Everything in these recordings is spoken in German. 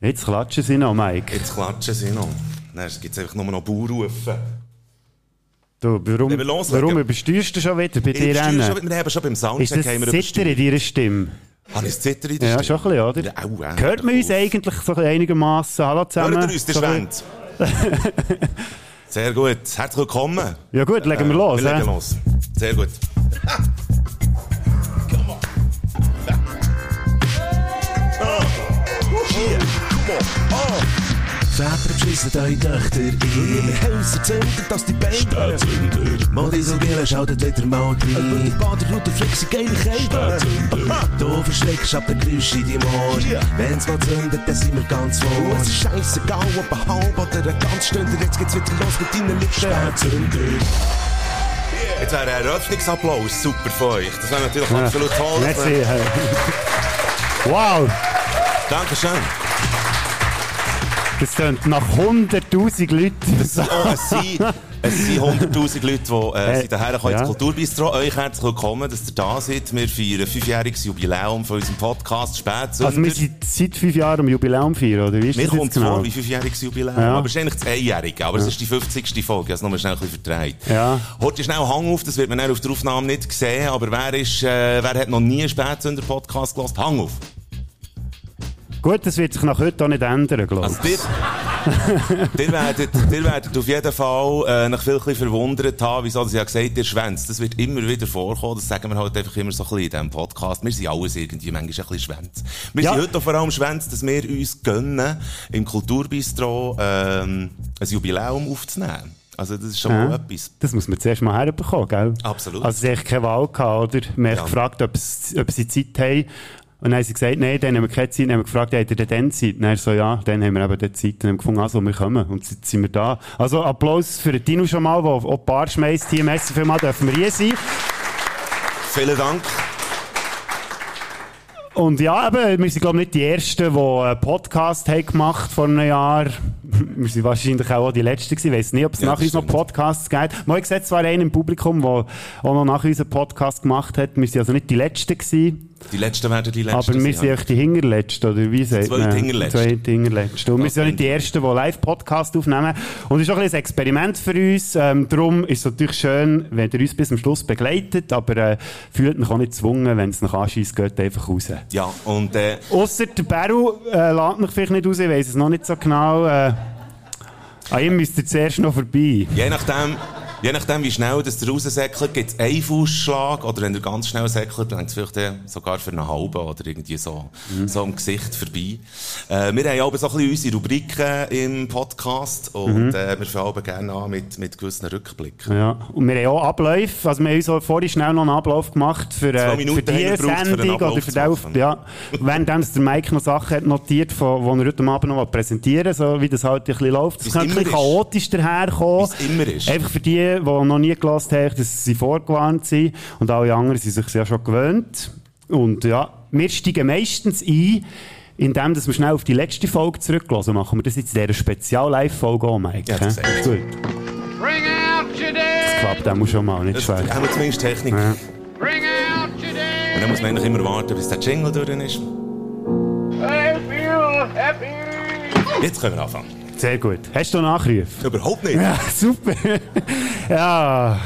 Jetzt klatschen sie noch, Mike. Jetzt klatschen sie noch. Gibt es einfach nur noch Baurufe. Du, warum, warum übersteuerst du schon wieder bei Ich dir? Rennen? schon, wir haben schon beim Ist Soundcheck haben das wir Zitter in deiner Stimme? Habe ich das Zitter in der Ja, Stimme? schon ein bisschen, oder? Ja, au, äh, Hört man uns eigentlich so einigermaßen? Hallo zusammen. Hört ihr uns, der So Schwänz? Sehr gut. Herzlich willkommen. Ja gut, legen wir Äh, los. Wir legen hä? los. Sehr gut. Väter beschissen eure Töchter ein. Wir Häuser zünden, dass die Beine Spätzünder. Modi so Gille schaltet wieder mal rein. Über die Baderroute du geile Kälte. Du verschreckst ab der Geräusch in deinem Ohr. Wenn's mal zündet, dann sind wir ganz vor. Es ist scheissegal, ob ein halb oder ein ganz Stünder. Jetzt geht's wieder los mit deinen Lippen. Spätzünder. Jetzt wäre ein Eröffnungsapplaus super für euch. Das wäre natürlich absolut toll. Merci. Wow, Dankeschön. Das klingt nach 100'000 Leuten. Oh, es sind, es sind 100'000 Leute, die äh, Äh, sind daher kommen ja. Kulturbistro. Euch herzlich willkommen, dass ihr da seid. Wir feiern ein fünfjähriges Jubiläum von unserem Podcast Spätsünder. Also wir sind seit fünf Jahren am Jubiläum feiern, oder wie ist Mir das kommt es vor genau? wie fünfjähriges Jubiläum. Ja. Aber es ist eigentlich das Einjährige. Aber es ist die 50. Folge. Ich habe es nochmal schnell ein bisschen verdreht. Ja. Heute schnell Hang auf, das wird man auf der Aufnahme nicht sehen. Aber wer, ist, äh, wer hat noch nie einen Spätsünder-Podcast gehört? Hang auf. Gut, das wird sich nach heute auch nicht ändern, glaube Also, ich. ihr, ihr, werdet, ihr werdet auf jeden Fall äh, noch viel bisschen verwundert haben, wieso das ja gesagt ihr Schwänz. Das wird immer wieder vorkommen. Das sagen wir halt einfach immer so ein bisschen in diesem Podcast. Wir sind alles irgendwie manchmal ein bisschen Schwänz. Wir Ja. sind heute auch vor allem Schwänz, dass wir uns gönnen, im Kulturbistro ähm, ein Jubiläum aufzunehmen. Also das ist schon mal Ja. etwas. Das muss man zuerst mal herbekommen, gell? Absolut. Also, sie haben keine Wahl gehabt, oder? Wir haben Ja. gefragt, ob, es, ob sie Zeit haben. Und dann haben sie gesagt, nein, dann haben wir keine Zeit. Dann haben wir gefragt, habt ihr denn dann Zeit? Und dann so, ja, dann haben wir eben die Zeit. Dann haben wir gefunden, also, wir kommen. Und jetzt sind wir da. Also, Applaus für den Dino schon mal, der auch die Bar schmeißt. Hier, merci vielmals, dürfen wir hier sein. Vielen Dank. Und ja, eben, wir sind, glaube ich, nicht die Ersten, die einen Podcast haben gemacht vor einem Jahr. Wir sind wahrscheinlich auch die Letzten gewesen. Ich weiss nicht, ob es Ja, nach uns noch. Podcasts gibt. Mal gesagt, zwar einen im Publikum, der auch noch nach uns einen Podcast gemacht hat. Wir sind also nicht die Letzten gewesen. Die Letzten werden die Letzten Aber wir sind ja. echt die Hinterletzten, oder wie sagt man? Hinterletzte. Zweite Hinterletzte. Und wir sind ja nicht die Ersten, die Live-Podcast aufnehmen. Und es ist auch ein ein Experiment für uns. Ähm, darum ist es natürlich schön, wenn ihr uns bis zum Schluss begleitet, aber äh, fühlt mich auch nicht gezwungen, wenn es nach anschießt, geht einfach raus. Ja, und äh, Ausser der Beru äh, lässt mich vielleicht nicht raus, ich weiss es noch nicht so genau. Äh, an ihm müsst ihr zuerst noch vorbei. Je nachdem, je nachdem, wie schnell das raussäckelt, gibt es einen Fußschlag. Oder wenn er ganz schnell säckelt, dann es vielleicht sogar für einen halben oder irgendwie so, so am Gesicht vorbei. Äh, wir haben aber so ein bisschen unsere Rubriken im Podcast und äh, wir fangen gerne an mit, mit gewissen Rückblicken. Ja. Und wir haben auch Abläufe. Also, wir haben auch vorhin schnell noch einen Ablauf gemacht für, äh, für die für Sendung Ablauf oder für den Auf machen. Ja. Währenddem der Mike noch Sachen hat notiert, die er heute Abend noch präsentieren so wie das halt ein bisschen läuft. Wie's kann ein bisschen chaotisch daherkommen. Wie's immer ist. Einfach für die, die noch nie gelassen haben, dass sie vorgewarnt sind. Und alle anderen sind sich ja schon gewöhnt. Und ja, wir steigen meistens ein, indem dass wir schnell auf die letzte Folge zurücklassen. Machen wir das jetzt in dieser Spezial-Live-Folge auch, Mike. Ja, das Gut. Bring out your dead. Klappt auch schon mal, nicht Das schwer. haben wir zumindest Technik. Ja. Bring out your Und dead. dann muss man eigentlich immer warten, bis der Jingle durch ist. Happy, happy. Jetzt können wir anfangen. Sehr gut. Hast du Nachrufe? Überhaupt nicht. Ja, super. ja.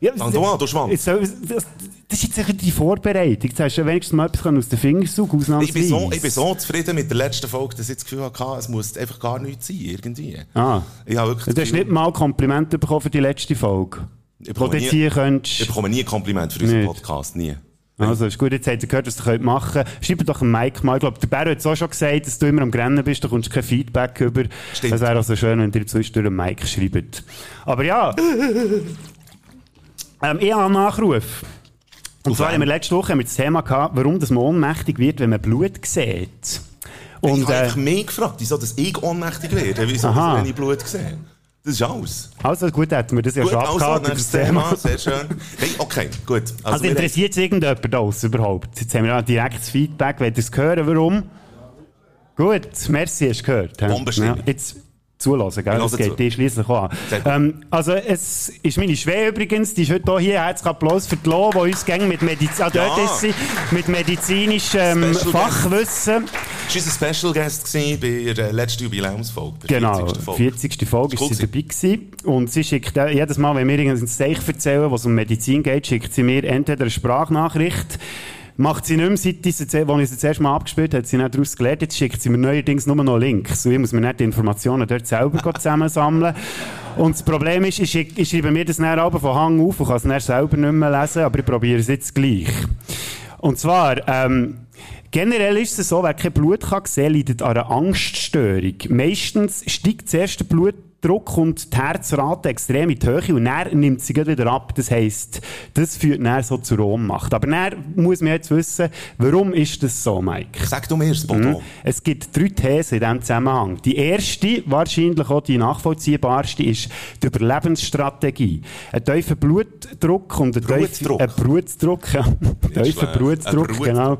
ja Fang du an, du soll- Das, das ist jetzt sicher die Vorbereitung. Jetzt hast du wenigstens mal etwas aus den Fingern saugen, Ich bin, ausnahmsweise. so, ich bin so zufrieden mit der letzten Folge, dass ich das Gefühl hatte, es muss einfach gar nichts sein, irgendwie. Ah. Ich habe wirklich Du hast nicht mal Komplimente bekommen für die letzte Folge. Ich bekomme nie- Ich bekomme nie ein Kompliment für unseren Nicht. Podcast, nie. Also, ist gut, jetzt habt ihr gehört, was ihr könnt machen könnt. Schreibt doch Mike mal. Ich glaube, der Bär hat es auch schon gesagt, dass du immer am Grennen bist, da kommst du kein Feedback über. Stimmt. Es wäre also schön, wenn ihr zwischendurch dem Mike schreibt. Aber ja. ähm, ich habe einen Nachruf. Und Auf zwar haben wir letzte Woche haben wir das Thema gehabt, warum das man ohnmächtig wird, wenn man Blut sieht. ich Und, habe äh, mich gefragt, wieso dass ich ohnmächtig werde, wieso dass wenn ich Blut sehe. Das ist alles. also gut, hätten wir das ja Gut, schon also, abgehakt, das Thema. Thema, sehr schön. Hey, okay, gut. Also, wir- interessiert es irgendjemand aus überhaupt? Jetzt haben wir ja direktes Feedback. Wollt ihr es hören, warum? Gut, merci, hast du gehört. Ja, jetzt zulassen, gell? Das geht zu. schliesslich auch an. Ähm, also, es ist meine Schwäche übrigens, die ist heute hier. Herzlichen Applaus für die Lo, die uns gäng mit Medizin, ah, dort Ja. ist sie, mit medizinischem Special Fachwissen. Das war unser Special Guest bei der letzten Jubiläumsfolge. Genau, 40. Folge. 40. Folge Cool ist sie dabei gewesen. Und sie schickt äh, jedes Mal, wenn wir irgendein Zeichen erzählen, was um Medizin geht, schickt sie mir entweder eine Sprachnachricht, macht sie nicht mehr, seit ich sie, das erste Mal abgespielt hat sie nicht daraus gelernt, jetzt schickt sie mir neuerdings nur noch Links. Und ich muss mir nicht die Informationen dort selber zusammensammeln. Und das Problem ist, ich, schreibe mir das dann aber von Hang auf und kann es selber nicht mehr lesen, aber ich probiere es jetzt gleich. Und zwar, ähm, generell ist es so, wer kein Blut kann sehen, leidet an einer Angststörung. Meistens steigt zuerst der Blutdruck und die Herzrate extrem in die Höhe und dann nimmt sie wieder ab. Das heisst, das führt dann so zur Ohnmacht. Aber dann muss man jetzt wissen, warum ist das so, Mike? Sag du mir es, Bodo. Es gibt drei Thesen in diesem Zusammenhang. Die erste, wahrscheinlich auch die nachvollziehbarste, ist die Überlebensstrategie. Ein tiefer Blutdruck und ein Blutdruck? ein Blutdruck, ja. Tiefer. Blutdruck, genau.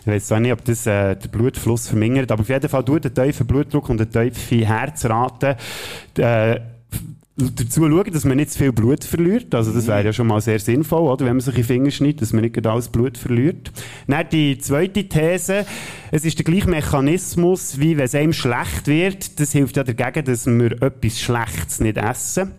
Ich weiß zwar nicht, ob das äh, den Blutfluss vermindert, aber auf jeden Fall tut ein tiefer Blutdruck und eine tiefe Herzrate äh, dazu schauen, dass man nicht zu viel Blut verliert. Also das wäre ja schon mal sehr sinnvoll, oder? wenn man sich in die Finger schneidet, dass man nicht gerade alles Blut verliert. Dann die zweite These, es ist der gleiche Mechanismus, wie wenn es einem schlecht wird. Das hilft ja dagegen, dass wir etwas Schlechtes nicht essen.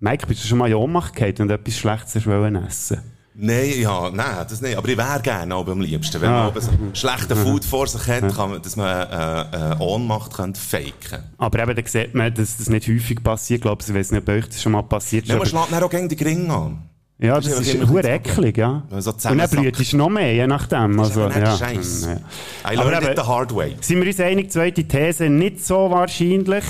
Mike, bist du schon mal in Ohnmacht gefallen und etwas Schlechtes hast wollen essen? Nein, ja, nein, das nicht. Aber ich wäre gerne aber am liebsten, wenn Ah. man oben so schlechten Food vor sich hat, kann man, dass man äh, äh, Ohnmacht könnte faken. Aber eben, da sieht man, dass das nicht häufig passiert. Ich glaube, ich weiß nicht, ob euch das schon mal passiert ist. Ja, man aber- schlägt dann auch gegen die Gring an. Ja, Das das ist ist hure eklig, ja. So Und dann blüht es noch mehr, je nachdem. Also, aber ja. Scheiß. Ja. I Aber learned eben- it the hard way. Sind wir uns einig, zweite These nicht so wahrscheinlich.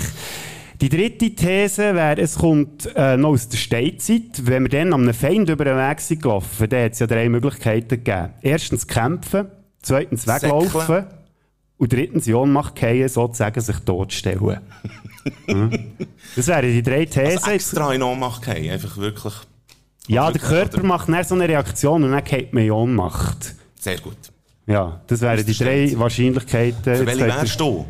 Die dritte These wäre, es kommt äh, noch aus der Steinzeit. Wenn wir dann an einem Feind über den Weg sind gelaufen, dann hat es ja drei Möglichkeiten gegeben. Erstens kämpfen, zweitens weglaufen Säckeln. und drittens in Ohnmacht fallen, sozusagen sich totstellen. Hm? Das wären die drei Thesen. Also extra in Ohnmacht gehen, einfach wirklich ja, der Körper macht dann so eine Reaktion und dann geht man in Ohnmacht. sehr gut. Ja, das wären die drei. Wahrscheinlichkeiten. Für welche wärst du?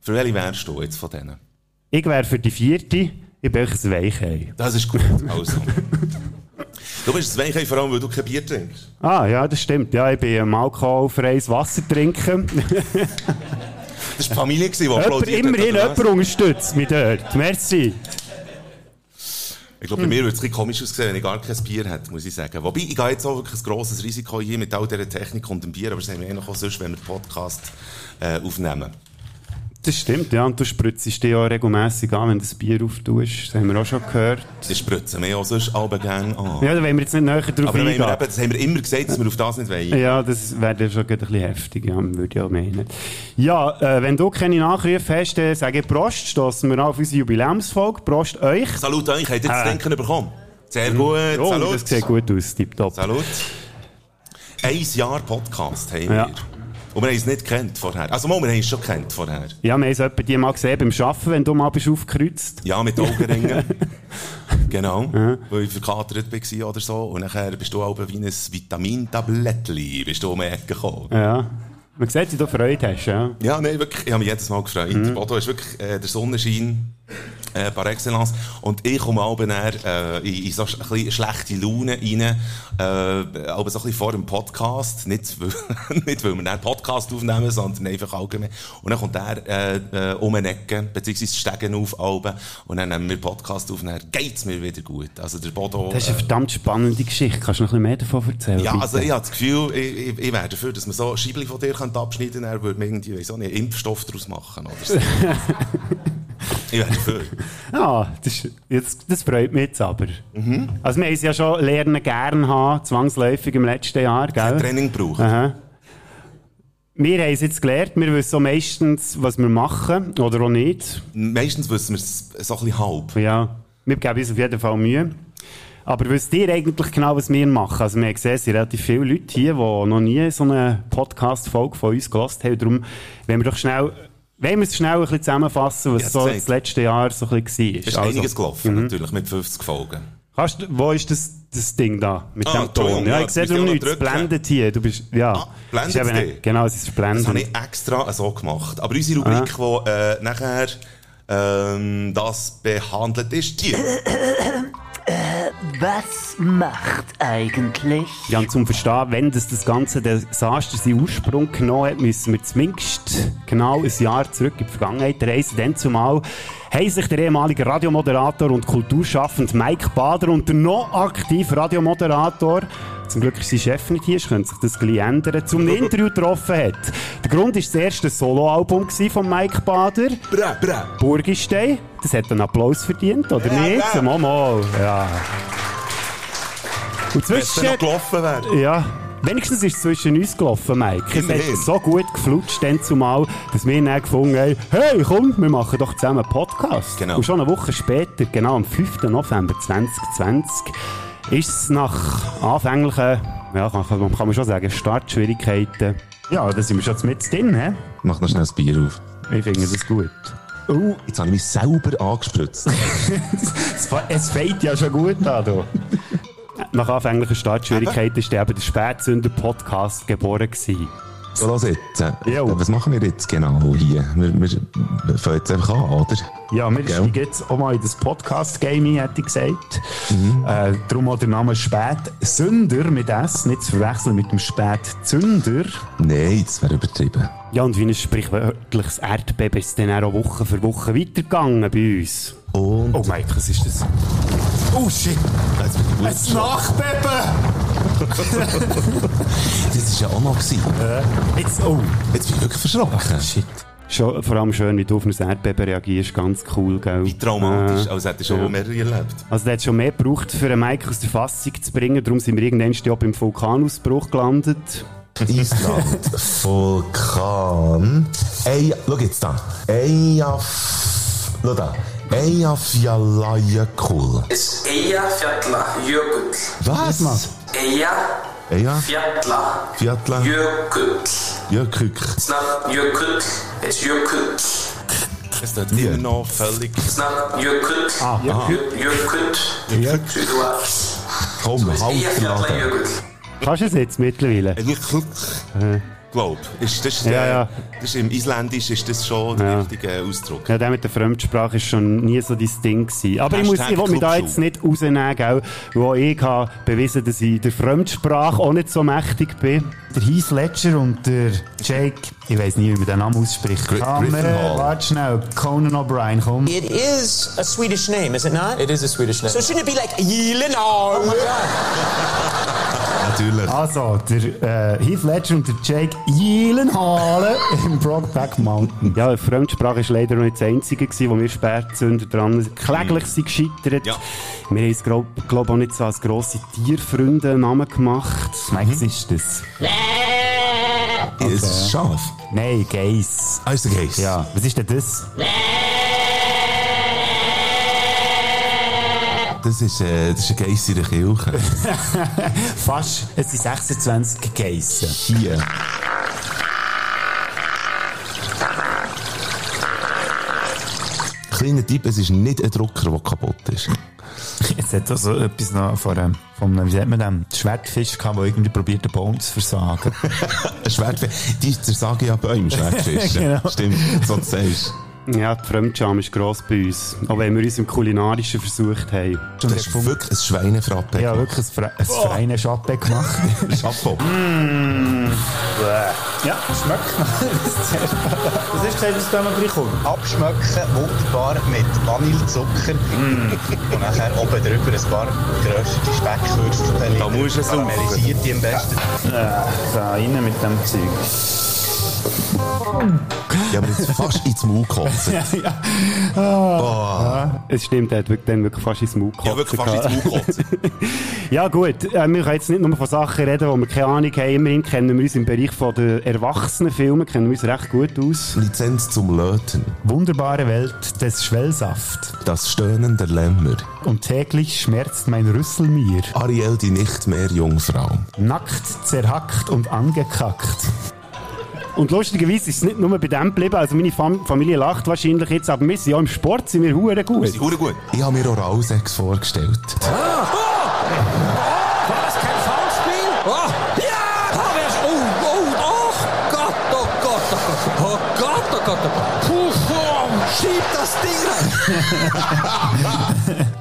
Für welche wärst du jetzt von denen? Ich wäre für die vierte. Ich bin euch ein Weichei. Das ist gut. Also. du bist ein Weichei, vor allem, weil du kein Bier trinkst. Ah, ja, das stimmt. Ja, ich bin am alkoholfreies Wasser trinken. Das war die Familie, die applaudiert immerhin jemand unterstützt mich dort. Merci. Ich glaube, bei mir würde es ein komisch aussehen, wenn ich gar kein Bier hätte, muss ich sagen. Wobei, ich gehe jetzt auch wirklich ein grosses Risiko hier mit all dieser Technik und dem Bier, aber das haben wir eh noch auch sonst, wenn wir Podcast äh, aufnehmen. Das stimmt, ja. Und du spritzt dich ja regelmässig an, wenn du das Bier auftust. Das haben wir auch schon gehört. Das spritzen wir auch sonst alle gerne an. Ja, da wollen wir jetzt nicht näher drauf aber wir eingehen. eben, das haben wir immer gesagt, dass wir auf das nicht wollen. Ja, das wäre dann schon ein bisschen heftig, ja, würde ich auch meinen. Ja, äh, wenn du keine Nachrufe hast, dann sage ich Prost, stossen wir auf unsere Jubiläumsfolge. Prost euch. Salut euch, habt ihr jetzt Äh. Denken bekommen? Sehr gut, Oh, salut. das sieht gut aus, tipptopp. Salut. Ein Jahr Podcast haben Ja. Und wir haben es nicht gekannt vorher. Also, mal, wir haben es schon gekannt vorher. Ja, wir haben es etwa die mal gesehen beim Arbeiten, wenn du mal bist aufgekreuzt. Ja, mit Augenringen. genau. Weil ich verkatert war oder so. Und nachher bist du auch wie ein Vitamintablettli, bist du um die Ecke gekommen. Ja. Man sieht, wie du Freude hast, ja. Ja, nein, wirklich. Ich habe mich jedes Mal gefreut. Mhm. Bodo ist wirklich äh, der Sonnenschein äh, par excellence. Und ich komme auch dann, äh, in, in so sch- ein schlechte Laune rein, äh, aber so ein vor dem Podcast. Nicht, weil, nicht weil wir einen Podcast aufnehmen, sondern einfach allgemein. Und dann kommt er äh, äh, um eine Ecke, beziehungsweise Stegen auf, Alben, und dann nehmen wir Podcast auf und dann geht's mir wieder gut. Also der Bodo... Das ist eine verdammt spannende Geschichte. Kannst du noch ein bisschen mehr davon erzählen? Ja, bitte? also ich habe das Gefühl, ich, ich, ich wäre dafür, dass man so Scheibli von dir abschneiden könnte, dann würde man irgendwie so einen Impfstoff daraus machen oder so. ich wäre dafür. Ja, das, ist, jetzt, das freut mich jetzt aber. Mhm. Also wir haben es ja schon lernen gern haben, zwangsläufig im letzten Jahr, gell? Training braucht. Aha. Wir haben es jetzt gelernt, wir wissen so meistens, was wir machen, oder auch nicht. Meistens wissen wir es so ein bisschen halb. Ja, wir geben uns auf jeden Fall Mühe. Aber wisst ihr eigentlich genau, was wir machen? Also wir gesehen, es sind relativ viele Leute hier, die noch nie so eine Podcast-Folge von uns gehört haben. Darum wollen wir doch schnell, wollen wir es schnell ein bisschen zusammenfassen, was Ja, so das letzte Jahr so ein bisschen war. Es ist Also, einiges gelaufen, natürlich, mit 50 Folgen. Kannst, wo ist das, das Ding da mit Ah, dem Ton? Ja, ich sehe auch nichts. Es blendet hier. Du bist, ja. Ah, blendet Es ist eben? Genau, es ist Das habe blendend. ich extra so gemacht. Aber unsere Rubrik, die äh, nachher ähm, das behandelt ist die. Was macht eigentlich? Ja, und zum Verstehen, wenn das, das ganze Desaster seinen Ursprung genommen hat, müssen wir zumindest genau ein Jahr zurück in die Vergangenheit reisen. Denn zumal haben sich der ehemalige Radiomoderator und Kulturschaffende Mike Bader und der noch aktive Radiomoderator zum Glück ist sein Chef nicht hier, es könnte sich das gleich ändern, zum Interview getroffen hat. Der Grund war das erste Soloalbum von Mike Bader. Bra, bra. Burgistein. Das hat einen Applaus verdient, oder Ja, nicht? ja. Mal, mal. Ja. Und Wenn es dann noch gelaufen wäre. ja. Wenigstens ist es zwischen uns gelaufen, Mike. Es hat so gut geflutscht dann zumal, dass wir dann gefunden haben, hey, komm, wir machen doch zusammen einen Podcast. Genau. Und schon eine Woche später, genau am 5. November 2020, ist es nach anfänglichen, ja, kann, kann man schon sagen, Startschwierigkeiten, ja, da sind wir schon mit drin, hä? Mach noch schnell das Bier auf. Ich finde das gut. Oh, jetzt habe ich mich selber angespritzt. Es, fängt ja schon gut an, du. Nach anfänglichen Startschwierigkeiten dann eben der Spätsünder-Podcast geboren gewesen. So, los jetzt. Äh. Was machen wir jetzt genau hier? Wir, wir fangen jetzt einfach an, oder? Ja, wir steigen jetzt auch mal in das Podcast-Gaming, hätte ich gesagt. Äh, darum auch der Name Spätsünder mit S, nicht zu verwechseln mit dem Spätzünder. Nein, das wäre übertrieben. Ja, und wie ein sprichwörtliches Erdbeben ist es dann auch Woche für Woche weitergegangen bei uns. Und Oh Mike, was ist das? Oh shit! Ein Nachbeben! war ja auch noch. Gewesen. Jetzt, oh! Jetzt bin ich wirklich verschrocken. Shit. Schon, vor allem schön, wie du auf ein Erdbeben reagierst, ganz cool, gell? Wie traumatisch, Äh, als hätte schon ja. mehrere erlebt. Also, der hat schon mehr gebraucht, für einen Mike aus der Fassung zu bringen. Darum sind wir irgendwann ja beim Vulkanausbruch gelandet. Island, Vulkan. Ey, schau jetzt da. Eyjaf... Schau da. Eyjafjallajökull. is Eyjafjallajökull. Was? Eyja Eyja? Fjalla Fjalla? Jökull. Jökull. It's not Jökull, it's Jökull. Es tut immer noch völlig... It's not Jökull. Ah, Jö- Jökull. Südwärts. Komm, halt Laden. Eyjafjallajökull. Kannst du es jetzt mittlerweile? Glaub. Ist das, Ja, der, ja. das ist Im Isländisch ist das schon der Ja. richtige Ausdruck. Ja, der mit der Fremdsprache ist schon nie so dein Ding gewesen. Aber ich, muss, Hashtag ich will mich da jetzt nicht rausnehmen, gell? Auch ich habe bewiesen, dass ich der Fremdsprache auch nicht so mächtig bin. Der Heath Ledger und der Jake, ich weiss nie, wie man den Namen ausspricht. Gri- Gyllenhaal. warte schnell. Conan O'Brien, komm. It is a Swedish name, is it not? It is a Swedish name. So shouldn't it be like Yelenal? Natürlich. Also, der äh, Heath Ledger und der Jake Jelenhalen im Brokeback Mountain. Ja, Fremdsprache ist leider noch nicht das Einzige gewesen, wo wir Spätzünder dran kläglich sind gescheitert. Ja. Wir haben es, glaube glaub, auch nicht so als grosse Tierfreunde einen Namen gemacht. Mhm. Was ist das? Ist es scharf? Nein, Geiss. Ah, ist der Geist? Ja, was ist denn das? Das ist, äh, das ist ein Geist in der Kirche. Fast. Es sind 26 Geissen. Hier. Kleiner Tipp, es ist nicht ein Drucker, der kaputt ist. Jetzt hat also etwas noch von einem, von einem, wie sagt man dem, Schwertfisch gehabt, der irgendwie probiert, den Baum zu versagen. Schwertfisch. Die zersagen ja Bäume, Schwertfische. Genau. Stimmt, so du sagst. Ja, die Fremdscham ist gross bei uns. Auch wenn wir uns im Kulinarischen versucht haben. Du hast wirklich ein Schweinefrappe ja, gemacht. wirklich ein, Fre Schappe gemacht. Chapeau. ja, schmeckt noch. Was hast du gesagt, was da noch drin kommt? abschmecken, wunderbar mit Vanillezucker und nachher oben drüber ein paar geröstete Speckwürfel. Da musst du es Karamellisiert die am besten. Da rein mit dem Zeug. Ja, aber jetzt fast ins Maul kotzen. Es stimmt, er hat wirklich, dann wirklich fast ins Maul Ja, wirklich fast ins Maul. Ja gut, äh, wir können jetzt nicht nur von Sachen reden, wo wir keine Ahnung haben. Immerhin kennen wir uns im Bereich von der Erwachsenenfilme kennen wir uns recht gut aus. Lizenz zum Löten. Wunderbare Welt des Schwellsaft. Das Stöhnen der Lämmer. Und täglich schmerzt mein Rüssel mir. Ariel, die nicht mehr Jungfrau. Nackt, zerhackt und angekackt. Und lustigerweise ist es nicht nur bei dem geblieben. Also meine Fam Familie lacht wahrscheinlich jetzt, aber wir sind ja im Sport, sind wir hure gut. Sie hure gut. Ich habe mir Oralsex vorgestellt. War das kein Foulspiel? Oh, ja! Oh, wer ist, oh, oh, oh Gott, oh Gott, oh Gott, oh Gott, oh Gott, oh Gott. Puh, puh, schieb das Ding!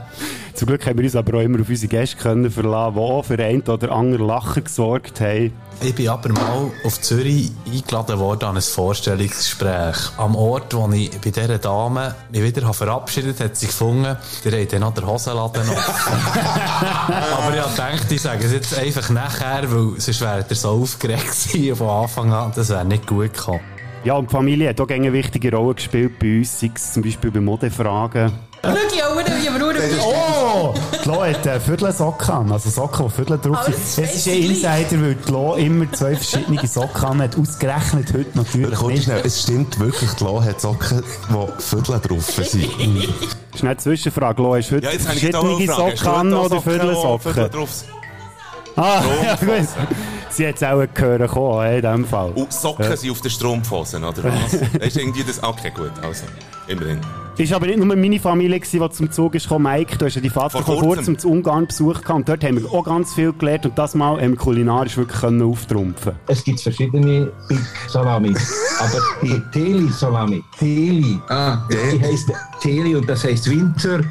Zum Glück haben wir uns aber auch immer auf unsere Gäste können verlassen, die auch für einen oder anderen Lacher gesorgt haben. Ich bin aber mal auf Zürich eingeladen worden an ein Vorstellungsgespräch. Am Ort, wo ich bei dieser Dame mich wieder habe verabschiedet hat sie gefunden, der hat dann noch den Hosenladen aber ich habe gedacht, ich sage es jetzt einfach nachher, weil sonst wäre er so aufgeregt gewesen von Anfang an, das wäre nicht gut gekommen. Ja, und die Familie hat auch eine wichtige Rolle gespielt bei uns, sei es zum Beispiel bei Modefragen. Schau, ja, aber nur Oh! Die Lo hat äh, Viertelsocken an, also Socken, wo Viertel drauf sind. Es ist ein Insider, weil die Lo immer zwei verschiedene Socken an hat, ausgerechnet heute natürlich nicht. schnell, es stimmt wirklich, die Lo hat Socken, die Viertel drauf sind. Schnell eine Zwischenfrage, Lo, hast du heute Ja, ich auch verschiedene eine Socken an auch oder Socken, die Viertelsocken? Viertel drauf Ah, ja, gut. Sie hat es auch gehört kommen, in diesem Fall. Und Socken Ja. sind auf den Strumpfhosen, oder was? das ist irgendwie das... Okay, gut, also, immerhin. Ist aber nicht nur meine Familie, gewesen, die zum Zug ist gekommen. Mike, du hast ja die Vater Vor kurzem. kurzem zu Ungarn besucht gehabt. Und dort haben wir auch ganz viel gelernt. Und das Mal haben wir kulinarisch wirklich können auftrumpfen Es gibt verschiedene Big Salami. Aber die Teli Salami, Teli, die heißt Teli und das heißt Winter.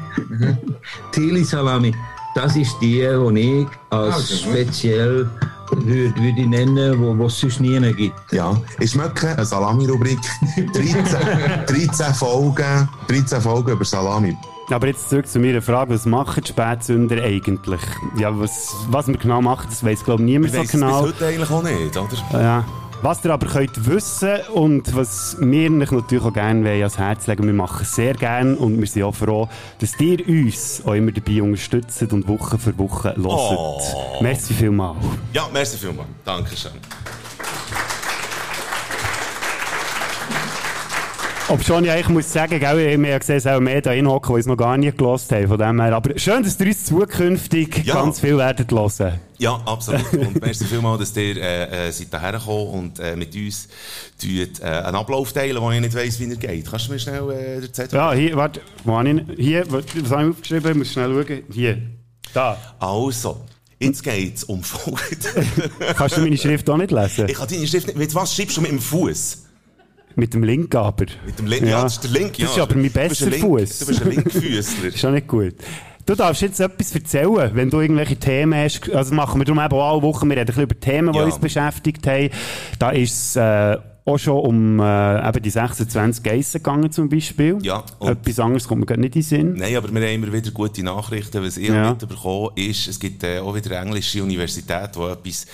Teli Salami, das ist die, die ich als speziell würde, würde ich nennen, wo wo es sonst nie gibt. Ja, ich schmecke eine Salami-Rubrik. 13, 13 Folgen, 13 Folgen über Salami. Aber jetzt zurück zu meiner Frage, was machen die Spätsünder eigentlich? Ja, was, was wir genau machen, das weiss, glaube ich, niemand so genau. bis heute eigentlich auch nicht, oder? Ja. Was ihr aber könnt wissen und was wir natürlich auch gerne ans Herz legen, wir machen es sehr gerne und wir sind auch froh, dass ihr uns auch immer dabei unterstützt und Woche für Woche hört. Oh. Merci vielmals. Ja, merci vielmals. Dankeschön. Ob schon ich eigentlich muss sagen, gell, wir gesehen, es auch mehr da hinhocken, die es noch gar nicht gelost haben, von dem her. Aber schön, dass ihr uns zukünftig Ja. ganz viel werdet hören. Ja, absolut. Und merci vielmals, dass ihr äh, äh, seid daher gekommen und äh, mit uns tut, äh, einen Ablauf teilen, wo ich nicht weiss, wie er geht. Kannst du mir schnell äh, Zettel Ja, hier, warte, wo habe ich, hier, was habe ich aufgeschrieben? Ich muss schnell schauen. Hier, da. Also, jetzt geht's um Folgendes. Kannst du meine Schrift auch nicht lesen? Ich kann deine Schrift nicht... Was schreibst du mit dem Fuß? Mit dem Link aber. Mit dem Link? Ja, das ist der Link, ja. Das ist aber mein Link- Fuß. du bist ein Linkfüßler. ist schon nicht gut. Du darfst jetzt etwas erzählen, wenn du irgendwelche Themen hast. Also machen wir darum eben auch alle Wochen, wir reden ein bisschen über Themen, die Ja. uns beschäftigt haben. Da ist es äh, auch schon um äh, eben die 26 Geissen gegangen zum Beispiel. Ja, Etwas anderes kommt mir gerade nicht in den Sinn. Nein, aber wir haben immer wieder gute Nachrichten. Was ich Ja. mitbekommen ist, es gibt äh, auch wieder eine englische Universität, wo etwas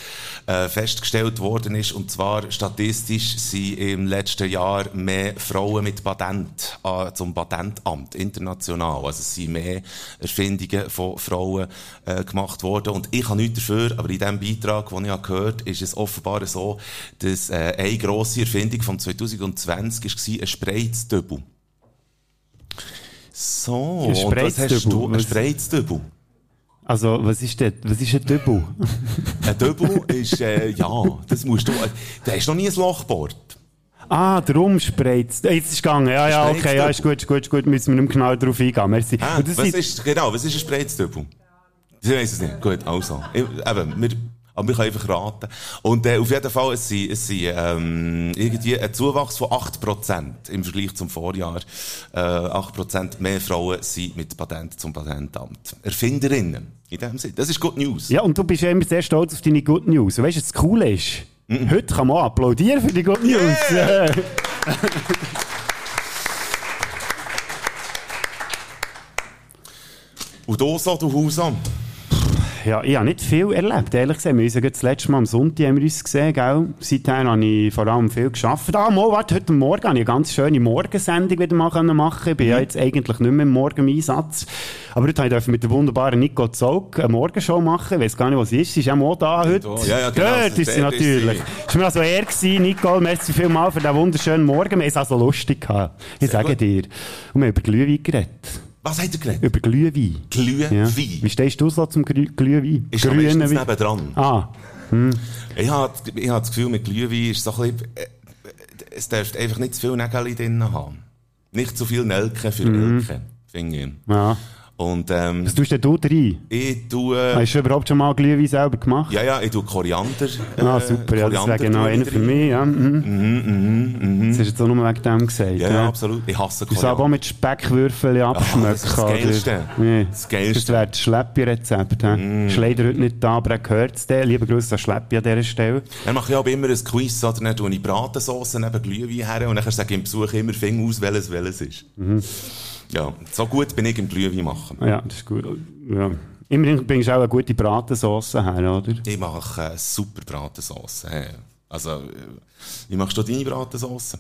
äh, festgestellt worden ist. Und zwar statistisch sind im letzten Jahr mehr Frauen mit Patent äh, zum Patentamt international. Also es sind mehr Erfindungen von Frauen äh, gemacht worden. Und ich habe nichts dafür, aber in diesem Beitrag, den ich habe gehört ist es offenbar so, dass äh, eine grosse Erfindung von 2020 war ein Spreiztöbel. So, Ein und was hast Spreizdübel? du? Ein Spreizdübel. Also, was ist das? Was ist ein Dübel? Ein Dübel ist, äh, ja, das musst du, äh, du hast noch nie ein Loch gebohrt. Ah, darum spreizt. Jetzt ist es gegangen. Ja, ja, okay, ja, ist gut, ist gut, ist gut. Müssen wir nicht genau darauf eingehen. Merci. Ah, was ist, genau, was ist ein Spreizdübel? Ich weiss es nicht. Gut, also. Eben, wir, aber wir können einfach raten. Und äh, auf jeden Fall, es sind, es sind ähm, irgendwie ein Zuwachs von 8% im Vergleich zum Vorjahr. Äh, 8% mehr Frauen sind mit Patent zum Patentamt. Erfinderinnen, in dem Sinne. Das ist Good News. Ja, und du bist ja immer sehr stolz auf deine Good News. Und weißt du, was das Coole ist? Heute kann man applaudieren für die Good News. Und du so, du Hausam? Ja, ich habe nicht viel erlebt, ehrlich gesagt. Wir haben uns das letzte Mal am Sonntag haben wir uns gesehen, gell? Seither habe ich vor allem viel geschafft. Ah, mal, warte, heute Morgen habe ich eine ganz schöne Morgensendung wieder mal können machen Ich bin ja jetzt eigentlich nicht mehr im Morgen im Einsatz. Aber heute durfte ich mit der wunderbaren Nico Zog eine Morgenshow machen. Ich weiß gar nicht, was sie ist. Sie ist auch mal da heute. Ja, ja, genau. Dort ist sie natürlich. Es war mir also eher gewesen, Nicole. Merci vielmals für diesen wunderschönen Morgen. Wir haben es also lustig gehabt. Ich sage dir. Und wir haben über Glühwein geredet. Was hat er geredet? Über Glühwein. Glühwein? Ja. Wie stehst du so zum Glüh Glühwein? Ist am Grünen meistens Wein? nebendran. Ah. Hm. Ich habe ich hab das Gefühl, mit Glühwein ist so ein bisschen, äh, es darf einfach nicht zu viel Nägel drin haben. Nicht zu viel Nelken für Mhm. Nelken, finde ich. Ja. Und, ähm, Was tust denn du rein? ich tue, Hast du überhaupt schon mal Glühwein selber gemacht? ja, ja, ich tue Koriander. Ah, äh, super, ja, das wäre Koriander genau einer für mich. Ja. Mhm. Mhm, mhm, mhm. Das hast du jetzt auch nur wegen dem gesagt. Ja, ja, absolut. Ich hasse Du sollst auch mit Speckwürfeln abschmecken. das ist das? Geilste. Nee. Das Geilste. Das wäre das Schleppi-Rezept. Mm. Ist leider heute nicht da, aber er gehört es dir. Lieber Grüße an Schleppi an dieser Stelle. Dann mache ich aber immer ein Quiz, oder dann tue ich Bratensauce neben Glühwein her und dann sage ich im Besuch immer, fing aus, welches welches ist. Ja, so gut bin ich im Glühwein machen. Ja, das ist gut. Ja. Immerhin bringst du auch eine gute Bratensauce her, oder? Ich mache äh, super Bratensauce. Hey. Also, äh, wie machst du deine Bratensauce?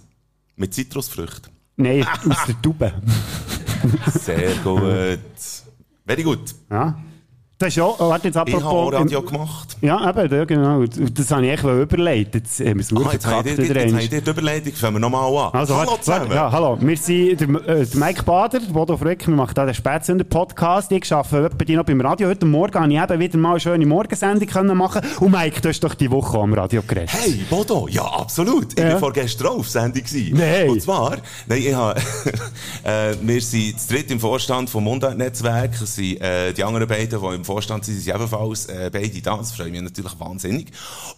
Mit Zitrusfrüchten? Nein, aus der Tube. Sehr gut. Very gut. Ja. Das ist ja, oh, warte jetzt Ich habe auch apropos... Radio gemacht. ja, eben, ja, genau. Das habe ich echt überlegt. Jetzt haben wir es gut Ah, jetzt habe ich verkackt dir, wieder jetzt einmal. habe ich dir die Überleitung, fangen wir nochmal an. Also, Hallo warte, zusammen. warte, ja, hallo. Wir sind der, äh, der Mike Bader, der Bodo Frick, wir machen hier den Spätsünder-Podcast. Ich arbeite bei dir noch beim Radio. Heute Morgen habe ich eben wieder mal eine schöne Morgensendung können machen Und Mike, du hast doch die Woche am Radio geredet. Hey, Bodo, ja, absolut. Ich Ja. war vorgestern auf Sendung. Nein. Und zwar, nein, ich habe, äh, wir sind zu dritt im Vorstand vom Mundart-Netzwerk. Es sind, äh, die anderen beiden, die im Vorstand sind, sind ebenfalls äh, beide da. Das freut mich natürlich wahnsinnig.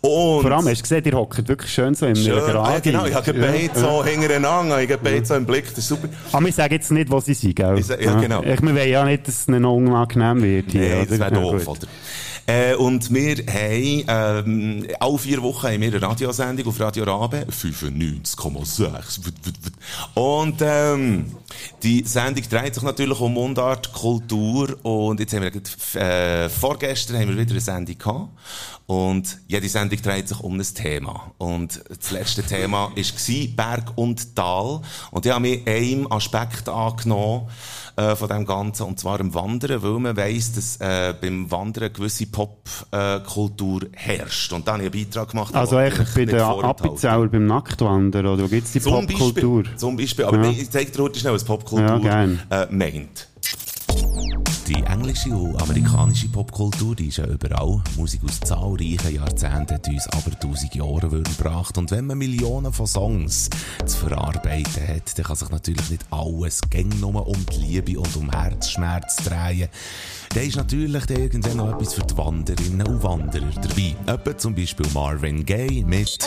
Und Vor allem, hast du gesehen, ihr hockt wirklich schön so im Schön. Gerade. Ah, ja, genau, ich habe Ja. beide so hintereinander, ich habe beide so im Blick, das ist super. Aber wir sagen jetzt nicht, wo sie sind, gell? Ich sag- ja, genau. Ich, wir wollen ja nicht, dass es noch unangenehm wird hier, Nee, oder? das wäre Ja, doof, oder? Äh, und wir haben, ähm, alle vier Wochen haben wir eine Radiosendung auf Radio Rabe, 95,6. Und, ähm, die Sendung dreht sich natürlich um Mundart, Kultur und jetzt haben wir, äh, vorgestern haben wir wieder eine Sendung gehabt. Und jede Sendung dreht sich um ein Thema. Und das letzte Thema war Berg und Tal. Und ich habe mir einem Aspekt angenommen, äh, von dem Ganzen, und zwar im Wandern, weil man weiss, dass äh, beim Wandern gewisse Popkultur herrscht. Und da habe ich einen Beitrag gemacht. Also ich bei den vorenthalten. Appenzauer beim Nacktwandern, oder wo gibt es die Popkultur? Zum Beispiel. Aber Ja. ich zeige dir heute schnell, was Popkultur Ja, äh, meint. Die englische und amerikanische Popkultur die ist ja überall. Musik aus zahlreichen Jahrzehnten hat uns aber tausend Jahre gebracht. Und wenn man Millionen von Songs zu verarbeiten hat, dann kann sich natürlich nicht alles gäng nur um die Liebe und um Herzschmerz drehen. Da ist natürlich dann irgendwann noch etwas für die Wanderinnen und Wanderer dabei. Etwa zum Beispiel Marvin Gaye mit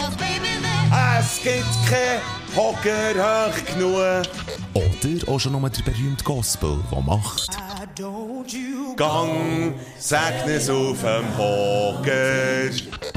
Es gibt kein Hocker hoch genug. oder auch schon nur der berühmte Gospel, der macht. Gang, Segnes auf dem Hocker.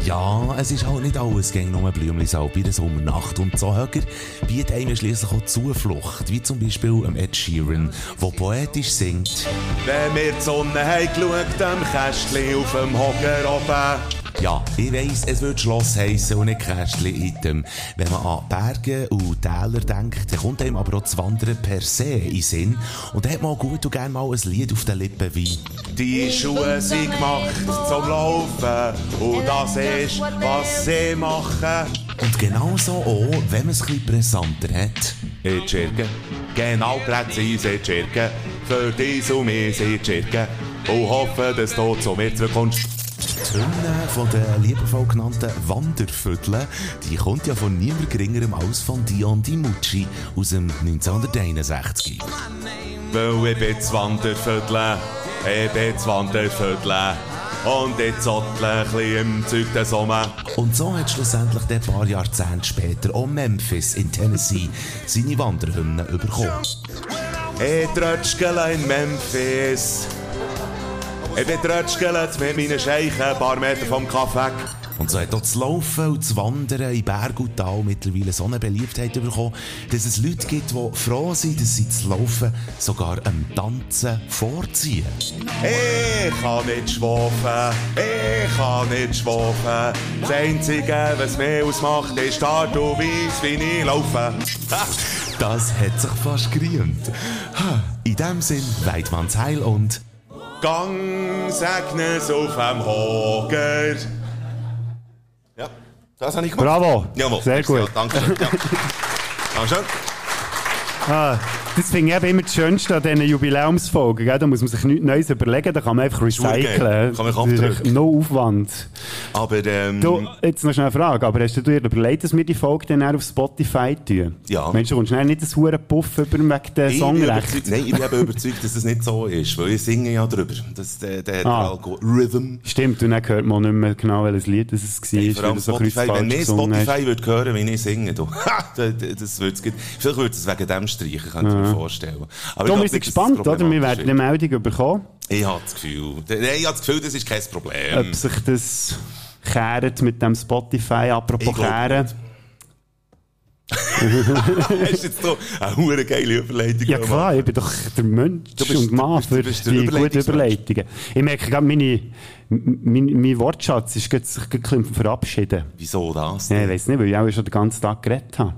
Ja, es ist halt nicht alles gegen nur Blümlisalb in der Sommernacht. Und so Höcker bietet einem schliesslich auch Zuflucht, wie zum Beispiel am Ed Sheeran, der poetisch singt. Wenn wir die Sonne haben geschaut, am Kästchen auf dem Hocker oben. Ja, ich weiss, es wird Schloss heissen und nicht Kästchen-Item. Wenn man an Berge und Täler denkt, dann kommt einem aber auch das Wandern per se in Sinn. Und dann hat man auch gut und gerne mal ein Lied auf den Lippen wie Die Schuhe sind gemacht zum Laufen und das ist, was sie machen. Und genauso auch, wenn man es ein bisschen brisanter hat. In die Schirke, genau in die Schirke, für dies und mich die Schirke und hoffe, dass du zu mir zurückkommst. Die Hymne von den liebevoll genannten Wandervierteln, die kommt ja von niemand geringerem als von Dion Dimucci aus dem 1961. Weil ich bin das Wanderviertel, ich bin das Wanderviertel und ich zottle ein bisschen im Zeug des Sommer. Und so hat schlussendlich ein paar Jahrzehnte später auch Memphis in Tennessee seine Wanderhymne bekommen. Ich trötschgele in Memphis. Ich bin trötschgelt mit meinen Scheichen ein paar Meter vom Kaff weg. Und so hat auch das Laufen und das Wandern in Berg und Tal mittlerweile so eine Beliebtheit bekommen, dass es Leute gibt, die froh sind, dass sie das Laufen sogar am Tanzen vorziehen. Ich kann nicht schwafen, ich kann nicht schwafen. Das Einzige, was mich ausmacht, ist die Art und Weise, wie ich laufe. Das hat sich fast gerühmt. In dem Sinn, weit man's Heil und Gang, segnes auf dem Hocker. Ja, das habe ich gemacht. Bravo. Jawohl. Sehr gut. Ja, danke schön. Ja. Dankeschön. Ah, das finde ich eben immer das Schönste an diesen Jubiläumsfolgen. Gell? Da muss man sich nichts Neues überlegen, da kann man einfach recyceln. Kann man das abdrücken. no Aufwand. Aber, ähm, Du, jetzt noch schnell eine Frage, aber hast du dir überlegt, dass wir die Folge dann auch auf Spotify tun? Ja. Meinst du, kommst dann nicht das hure Puff über wegen der ich bin Songrechte? überzeugt, nein, ich bin eben überzeugt, dass das nicht so ist, weil ich singe ja drüber. Das, der, der, Ah. Algorithhm. Stimmt, und dann hört man nicht mehr genau, welches Lied das es war. Hey, vor allem Spotify, wenn hast. Spotify würde hören, wie ich singe, du, das, das wird's gut. Vielleicht würde es wegen dem streichen, könnte ich mir Ja. vorstellen. Aber Darum glaub sind gespannt, oder? Wir werden eine Meldung bekommen. Ich habe das Gefühl, ich habe das Gefühl, das ist kein Problem. ob sich das kehrt mit dem Spotify. Apropos kehren. Hast jetzt so eine hure geile Überleitung Ja klar, ich bin doch der Mensch Du bist- und Mann für die guten. Überleitungen. Ich merke gerade, meine, mein, mein Wortschatz ist sich verabschieden. Wieso das? Ja, ich weiss nicht, weil ich auch schon den ganzen Tag geredet habe.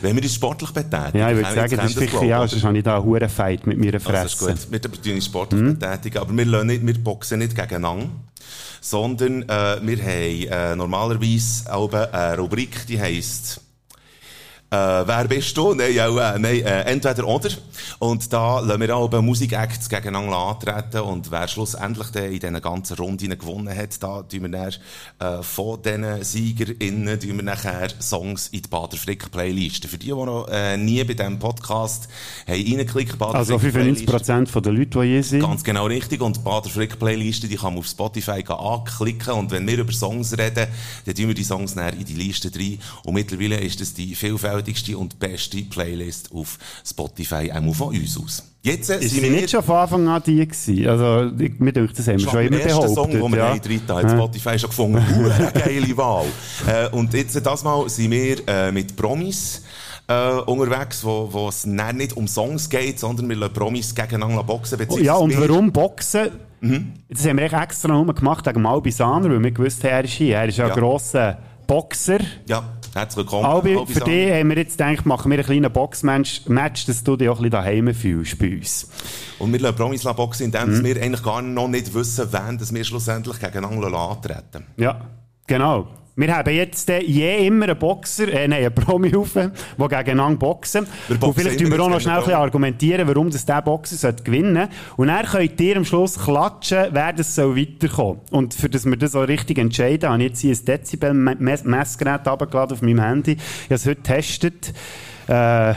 Wenn wir uns sportlich betätigen, Ja, ich würde sagen, das ist sicher, ja, sonst habe ich da einen hohen Fight mit meiner Also, das ist Fresse. gut. Wir tun uns sportlich Mhm. betätigen, aber wir, lassen nicht, wir boxen nicht gegeneinander, sondern äh, wir haben äh, normalerweise eine Rubrik, die heisst äh, «Wer bist du?» Nein, auch, äh, nein äh, «Entweder oder». Und da lassen wir auch Musikacts gegeneinander antreten und wer schlussendlich dann in diesen ganzen Runden gewonnen hat, da tun wir dann, äh, von diesen SiegerInnen tun wir nachher Songs in die Bader Frick Playlist. Für die, die noch äh, nie bei diesem Podcast haben reingeklickt, Bader Also Frick Playlist. 95% der Leute, die hier sind. Ganz genau richtig. Und die Bader Frick Playliste, die kann man auf Spotify anklicken. Und wenn wir über Songs reden, dann tun wir die Songs in die Liste rein. Und mittlerweile ist das die vielfältigste und beste Playlist auf Spotify, auch von uns aus. Jetzt äh, sind wir nicht schon von Anfang an die gewesen? Also, ich, mir denkt, das haben wir schon immer behauptet. Song, den wir ja. drin haben, Spotify schon gefunden. Hure geile Wahl. Äh, und jetzt, äh, das Mal sind wir äh, mit Promis äh, unterwegs, wo, wo es nicht um Songs geht, sondern wir lassen Promis gegeneinander boxen. Oh, ja, und warum Boxen? Mhm. Das haben wir echt extra nur gemacht wegen Albisaner, weil wir gewusst haben, er ist hier. Er ist ja, Ja. ein grosser Boxer. Ja, herzlich willkommen. Albi, Albi für dich haben wir jetzt gedacht, machen wir einen kleinen Boxmatch, Match, dass du dich auch ein bisschen daheim fühlst bei uns. Und wir lassen Promis boxen, indem Mhm. wir eigentlich gar noch nicht wissen, wann dass wir schlussendlich gegeneinander antreten. Ja, genau. Wir haben jetzt äh, je immer einen Boxer, äh, nein, einen Promi auf, der gegeneinander boxen. Wir Und boxen vielleicht immer tun wir auch noch schnell ein bisschen argumentieren, warum das der Boxer sollte gewinnen sollte. Und dann könnt ihr am Schluss klatschen, wer das soll weiterkommen. Und für das wir das auch richtig entscheiden, habe ich jetzt hier ein Dezibel-Messgerät runtergeladen auf meinem Handy. Ich habe es heute getestet. Äh,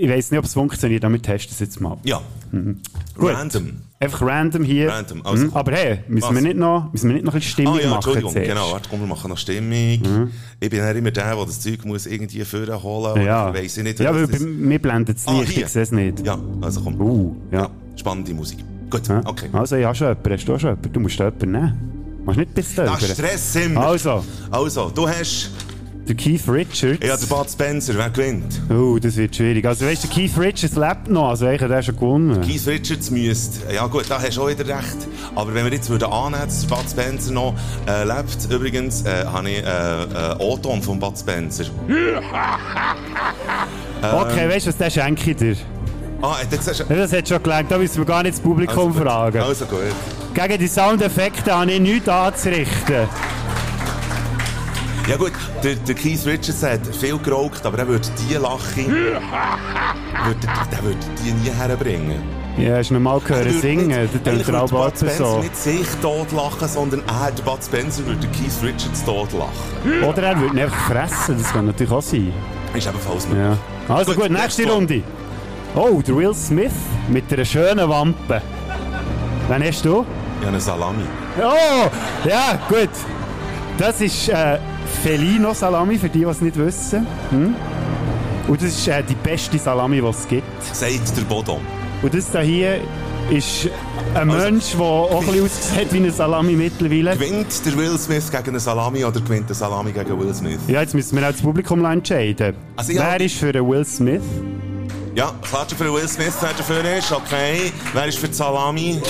ich weiss nicht, ob es funktioniert, aber wir testen es jetzt mal. Ja. Mhm. Random. Einfach random hier. Random, also. Mhm. Aber hey, müssen Was? wir, nicht noch, müssen wir nicht noch ein bisschen Stimmung Ah ja, machen Entschuldigung, zuerst? genau. Warte, komm, wir machen noch Stimmung. Ich bin ja immer der, der das Zeug muss irgendwie vorher holen Ja, Weiss ich nicht, ja weil das- mir blendet es Ah, Licht, hier. ich sehe es nicht. Ja, also komm. Uh, ja. Spannende Musik. Gut, Ja. okay. Also, ich habe schon jemanden. Hast du auch schon jemanden? Du musst jemanden nehmen. Machst nicht bis da. Stress wir. Also, Also, du hast... der Keith Richards. Ich habe den Bud Spencer. Wer gewinnt? Oh, das wird schwierig. Also, weißt du, der Keith Richards lebt noch. Also, eigentlich hat er schon gewonnen. Keith Richards müsste... Ja gut, da hast du auch wieder recht. Aber wenn wir jetzt würden annehmen, dass der Bud Spencer noch äh, lebt... Übrigens äh, habe ich äh, äh, O-Ton von Bud Spencer. Okay, weißt du was, der schenke ich dir. Ah, das Ja, Das hat schon gelangt, da müssen wir gar nicht das Publikum Also fragen. Also gut. Gegen die Soundeffekte habe ich nichts anzurichten. Ja gut, der, der Keith Richards hat viel geraucht, aber er würde die Lache... würde, der würde die nie herbringen. Ja, hast du noch mal gehört würde singen? nicht- Das eigentlich tönt er würde auch Bud Spencer so. nicht sich tot lachen, sondern er, der Bud Spencer, würde den Keith Richards tot lachen. Oder er würde ihn einfach fressen, das kann natürlich auch sein. Ist ebenfalls möglich. Ja. Also gut, nächste Runde. Oh, der Will Smith mit einer schönen Wampe. Wen hast du? Ja, eine Salami. Oh, ja, gut. Das ist äh, Felino Salami, für die, die es nicht wissen. Hm? Und das ist äh, die beste Salami, die es gibt. Sagt der Bodo. Und das da hier ist ein Also- Mensch, der auch ein bisschen aussieht wie eine Salami mittlerweile. Gewinnt der Will Smith gegen eine Salami oder gewinnt der Salami gegen Will Smith? Ja, jetzt müssen wir auch das Publikum entscheiden. Also Wer hab- ist für den Will Smith? Ja, klatschen für den Will Smith, wer dafür ist. Okay. Wer ist für die Salami?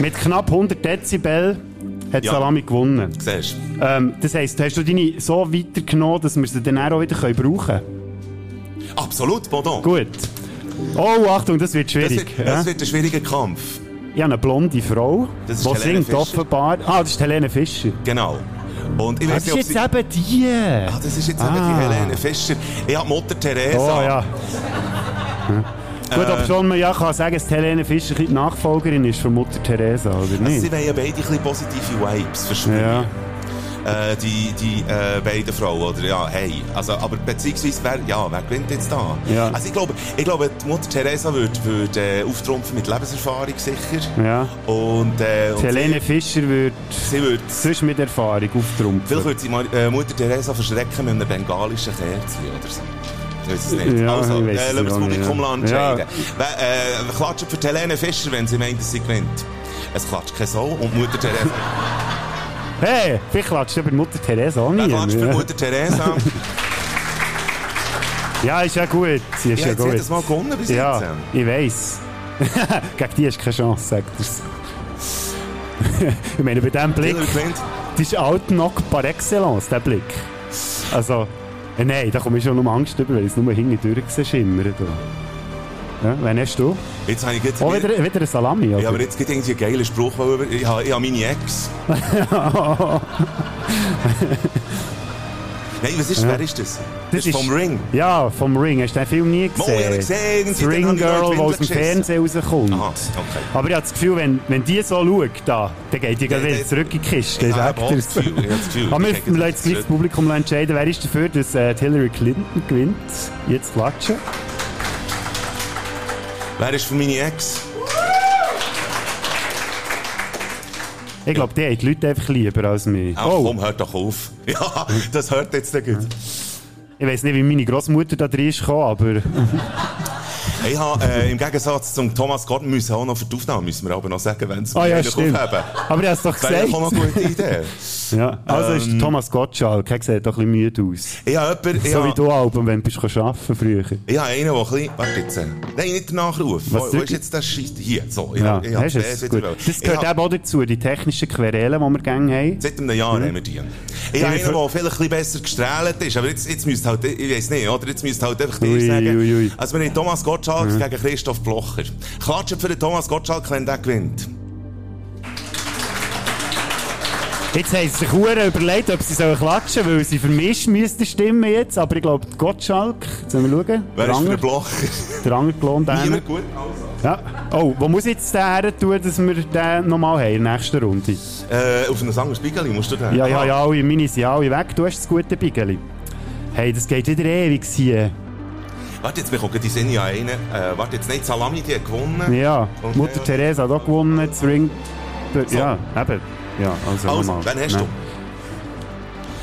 Mit knapp 100 Dezibel hat Ja. Salami gewonnen. Siehst Ähm, das heisst, hast du deine so weitergenommen, dass wir sie dann auch wieder können brauchen können? Absolut, Bodo. Gut. Oh, Achtung, das wird Das schwierig. wird, ja? das wird ein schwieriger Kampf. Ich habe eine blonde Frau, Das ist die singt Fischer. offenbar. Ah, das ist Helene Fischer. Genau. Und ich Ah, weiß das nicht, ist jetzt sie... eben die. Ah, das ist jetzt eben die Ah. Helene Fischer. Ich habe Mutter Teresa. Oh ja. Gut, Äh, ob schon man ja kann sagen, dass Helene Fischer die Nachfolgerin ist von Mutter Teresa, oder Also nicht? sie wollen ja beide ein bisschen positive Vibes versprühen. Ja. Äh, die die äh, beiden Frauen, oder? Ja, hey. Also, aber beziehungsweise, wer, ja, wer gewinnt jetzt da? Ja. Also ich glaube, ich glaube die Mutter Teresa würde würd, äh, auftrumpfen mit Lebenserfahrung sicher. Ja. Und, äh, und Helene Fischer würde sie würde sonst mit Erfahrung auftrumpfen. Vielleicht würde sie äh, Mutter Teresa verschrecken mit einem bengalischen Kerzchen oder so. Weiß es nicht. Ja, also, äh, wir das Publikum ja. entscheiden. Wer, Äh, klatscht für Helene Fischer, wenn sie meint, dass sie gewinnt. Es klatscht kein Sau und Mutter Teresa. Hey, vielleicht klatscht aber Mutter Teresa auch Wer nicht. klatscht für Mutter Teresa? Ja, ist ja gut. Sie ist Ja, ja, gut. hat es mal gewonnen bis Ja, jetzt. ich weiss. Gegen die du keine Chance, sagt er's. ich meine, bei diesem Blick, das ist Altnock par excellence, der Blick. Also, nein, da komme ich schon um Angst über, weil ich es nur hinten durch schimmern. Da. Ja, wen hast du? Jetzt habe ich jetzt Oh, wieder, wieder eine Salami, oder? Ja, aber jetzt gibt es irgendwie einen geilen Spruch, weil ich habe, ich habe meine Ex. Nein, was ist, Ja. wer ist das? Das, ist vom Ring. Ja, vom Ring. Hast du den Film nie Mal, gesehen? habe gesehen, das Ring Girl, das aus dem Fernsehen rauskommt. Aha, okay. Aber ich habe das Gefühl, wenn, wenn die so schaut, da, dann geht die Ja, wieder zurück in die Kiste. ich Das ist habe das Gefühl, ich das Gefühl, Aber wir lassen das. Publikum entscheiden, wer ist dafür, dass äh, Hillary Clinton gewinnt. Jetzt klatschen. Wer ist für meine Ex? Ich glaube, die haben die Leute einfach lieber als mich. Ach oh, komm, hört doch auf. Ja, das hört jetzt nicht gut. ich weiß nicht, wie meine Großmutter da drin ist aber... Ich habe äh, im Gegensatz zum Thomas Gordon müssen auch noch für die Aufnahme müssen wir aber noch sagen, wenn es Ah ja, aufheben. Aber ich habe es doch Das gesagt. auch noch eine gute Idee. Ja, also ist Ähm, der Thomas Gottschalk, er sieht doch ein bisschen müde aus. Ich jemanden, ich So wie habe, du Album, wenn du bist arbeiten früher. ich habe einen, der ein bisschen... Warte jetzt. äh, Nein, nicht den Nachruf. Was Wo, wo ist jetzt das Scheiß? Hier, so. Ich Ja, ich hast das es? Gut. Das Ich gehört eben auch dazu, die technischen Querelen, die wir gerne haben. Seit einem Jahr haben wir die. Ich habe einen, der vielleicht ein bisschen besser gestrahlt ist, aber jetzt, jetzt müsst halt, ich weiß nicht, oder? Jetzt müsst halt einfach dir sagen, ui, ui. also wir haben Thomas Gottschalk gegen Christoph Blocher. Klatschen für den Thomas Gottschalk, wenn der gewinnt. Jetzt haben sie sich Huren überlegt, ob sie sollen klatschen sollen, weil sie für mich müssten stimmen jetzt. Aber ich glaube, Gottschalk, jetzt wir schauen. Wer der ist den Blocher? Der Angelohnt Niemand gut, also. Ja. Oh, wo muss jetzt der her tun, dass wir den nochmal haben in der nächsten Runde? Äh, auf einem anderes Spiegel musst du den. Ja, ja, Aha. ja, alle, meine sind alle weg. Du hast das gute Bigeli. Hey, das geht wieder ewig hier. Warte, jetzt bekommen die Sinne ja einen. Äh, warte, jetzt nicht Salami, die hat gewonnen. Ja, Und, Mutter Teresa hat auch gewonnen, das Ring... Ja, eben. Ja, also, Also, nochmal. wen hast Nein. du?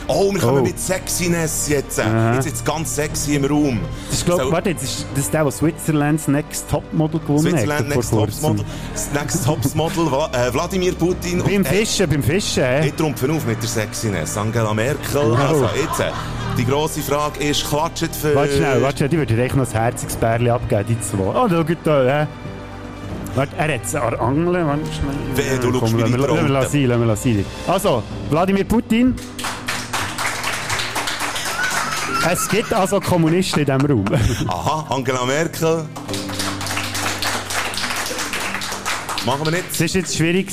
Oh, wir kommen Oh. mit Sexiness jetzt. Aha. Jetzt ist es ganz sexy im Raum. Das ist, glaub, So- warte, jetzt ist das der, der Switzerlands Next Topmodel gewonnen Switzerland hat. Next Top. Model, das Next Top Model, äh, Wladimir Putin Beim und Fischen, beim Fischen, hä? ich trumpfe auf mit der Sexiness. Angela Merkel. Wow. Also jetzt, äh, die grosse Frage ist, klatscht für... Warte schnell, warte schnell, die würde dir echt noch das Herzigsbärli abgeben, die zwei. Oh, schau da, hä? Warte, er hat es an der Angel. Wehe, du Komm, schaust mir in die lassen wir sein, lassen wir sein. Also, Wladimir Putin. Es gibt also Kommunisten in diesem Raum. Aha, Angela Merkel. Machen wir nicht. Das war jetzt schwierig.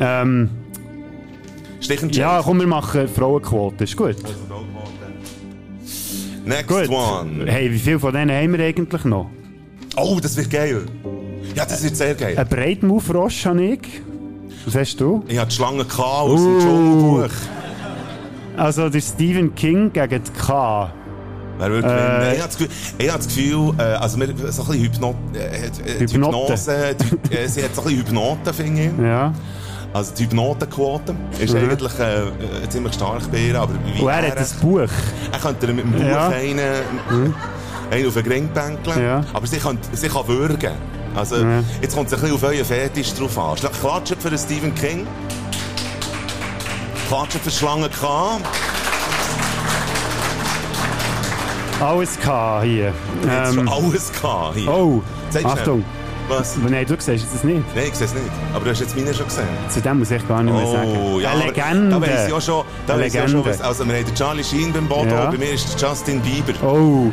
Ähm, Stechen ja, komm, wir machen Frauenquote, ist gut. Next Gut. one. Hey, wie viele von denen haben wir eigentlich noch? Oh, das wird geil. Ja, das wird sehr geil. Ein Breitmaufrosch habe ich. Was hast du? Ich hatte die Schlange K aus Uh. dem Dschungelbuch. Also der Stephen King gegen die K. Wer will Äh. gewinnen? Ich habe das Gefühl, ich habe das Gefühl äh, also wir, so ein bisschen Hypno äh, äh. Hypnose, die, äh, sie hat so ein bisschen Hypnote, finde ich. Ja. Also die Hypnotenquote ist Mhm. eigentlich äh, äh, ziemlich stark bei ihr, aber wie Und er hat ein Buch. Er könnte mit dem Buch Ja. einen, einen auf den Ring bänkeln, Ja. aber sie kann, sie kann würgen. Also, Ja. jetzt kommt es ein bisschen auf euren Fetisch drauf an. Klatscht für den Stephen King. Klatscht für Schlange K. Alles K hier. Jetzt Ähm, alles K hier. oh, Zeig schnell. Achtung. Was? Nein, du siehst es nicht. Nein, ich sehe es nicht. Aber du hast jetzt meine schon gesehen. Zu dem muss ich gar nicht mehr sagen. Oh, ja, Eine Legende. Da weiss ich auch schon, da weiss ich auch schon was. Also, wir haben den Charlie Sheen beim Bodo, Ja. bei mir ist Justin Bieber. Oh,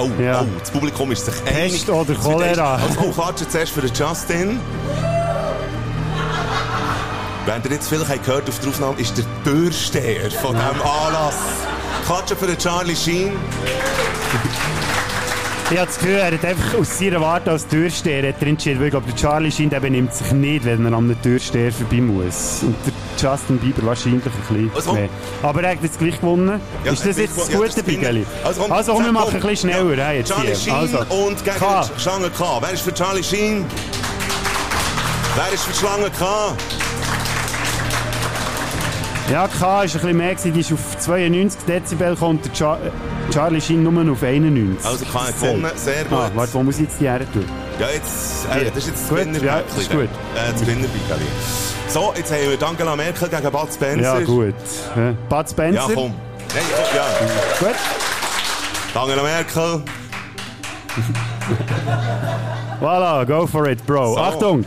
Oh, Ja. oh, das Publikum ist sich einig. Pest oder Cholera. Also, oh, klatscht zuerst für den Justin. Wenn ihr jetzt vielleicht gehört auf der Aufnahme, ist der Türsteher von diesem Anlass. Klatschen für den Charlie Sheen. Ich habe das Gefühl, er hat einfach aus seiner Warte als Türsteher hat er entschieden, weil ich glaube, der Charlie scheint eben nimmt sich nicht, wenn er an einem Türsteher vorbei muss. Und der Justin Bieber wahrscheinlich ein bisschen Also- mehr. Aber er hat jetzt gleich gewonnen. Ja, ist das jetzt das. Ja, gute das ist Bigeli? Also, komm, Also, komm, wir machen ein bisschen schneller. Ja. hey, jetzt Charlie. Sheen Also, und gegen K. Schlange K. Wer ist für Charlie Sheen? Wer ist für Schlange K? Ja, K ist ein bisschen mehr. Die ist auf 92 Dezibel und der Char Charlie Sheen nur auf 91. Also K hat gewonnen, sehr gut. Ah, warte, wo muss ich jetzt die her tun? Ja, jetzt, äh, das ist jetzt das Gewinnerbäckchen. ja, ist gut. Äh, das. So, jetzt haben wir Angela Merkel gegen Bud Spencer. Ja, gut. Ja. Bud Spencer? Ja, komm. Nein, komm, ja. Gut. Angela Merkel. Voilà, go for it, Bro. So. Achtung,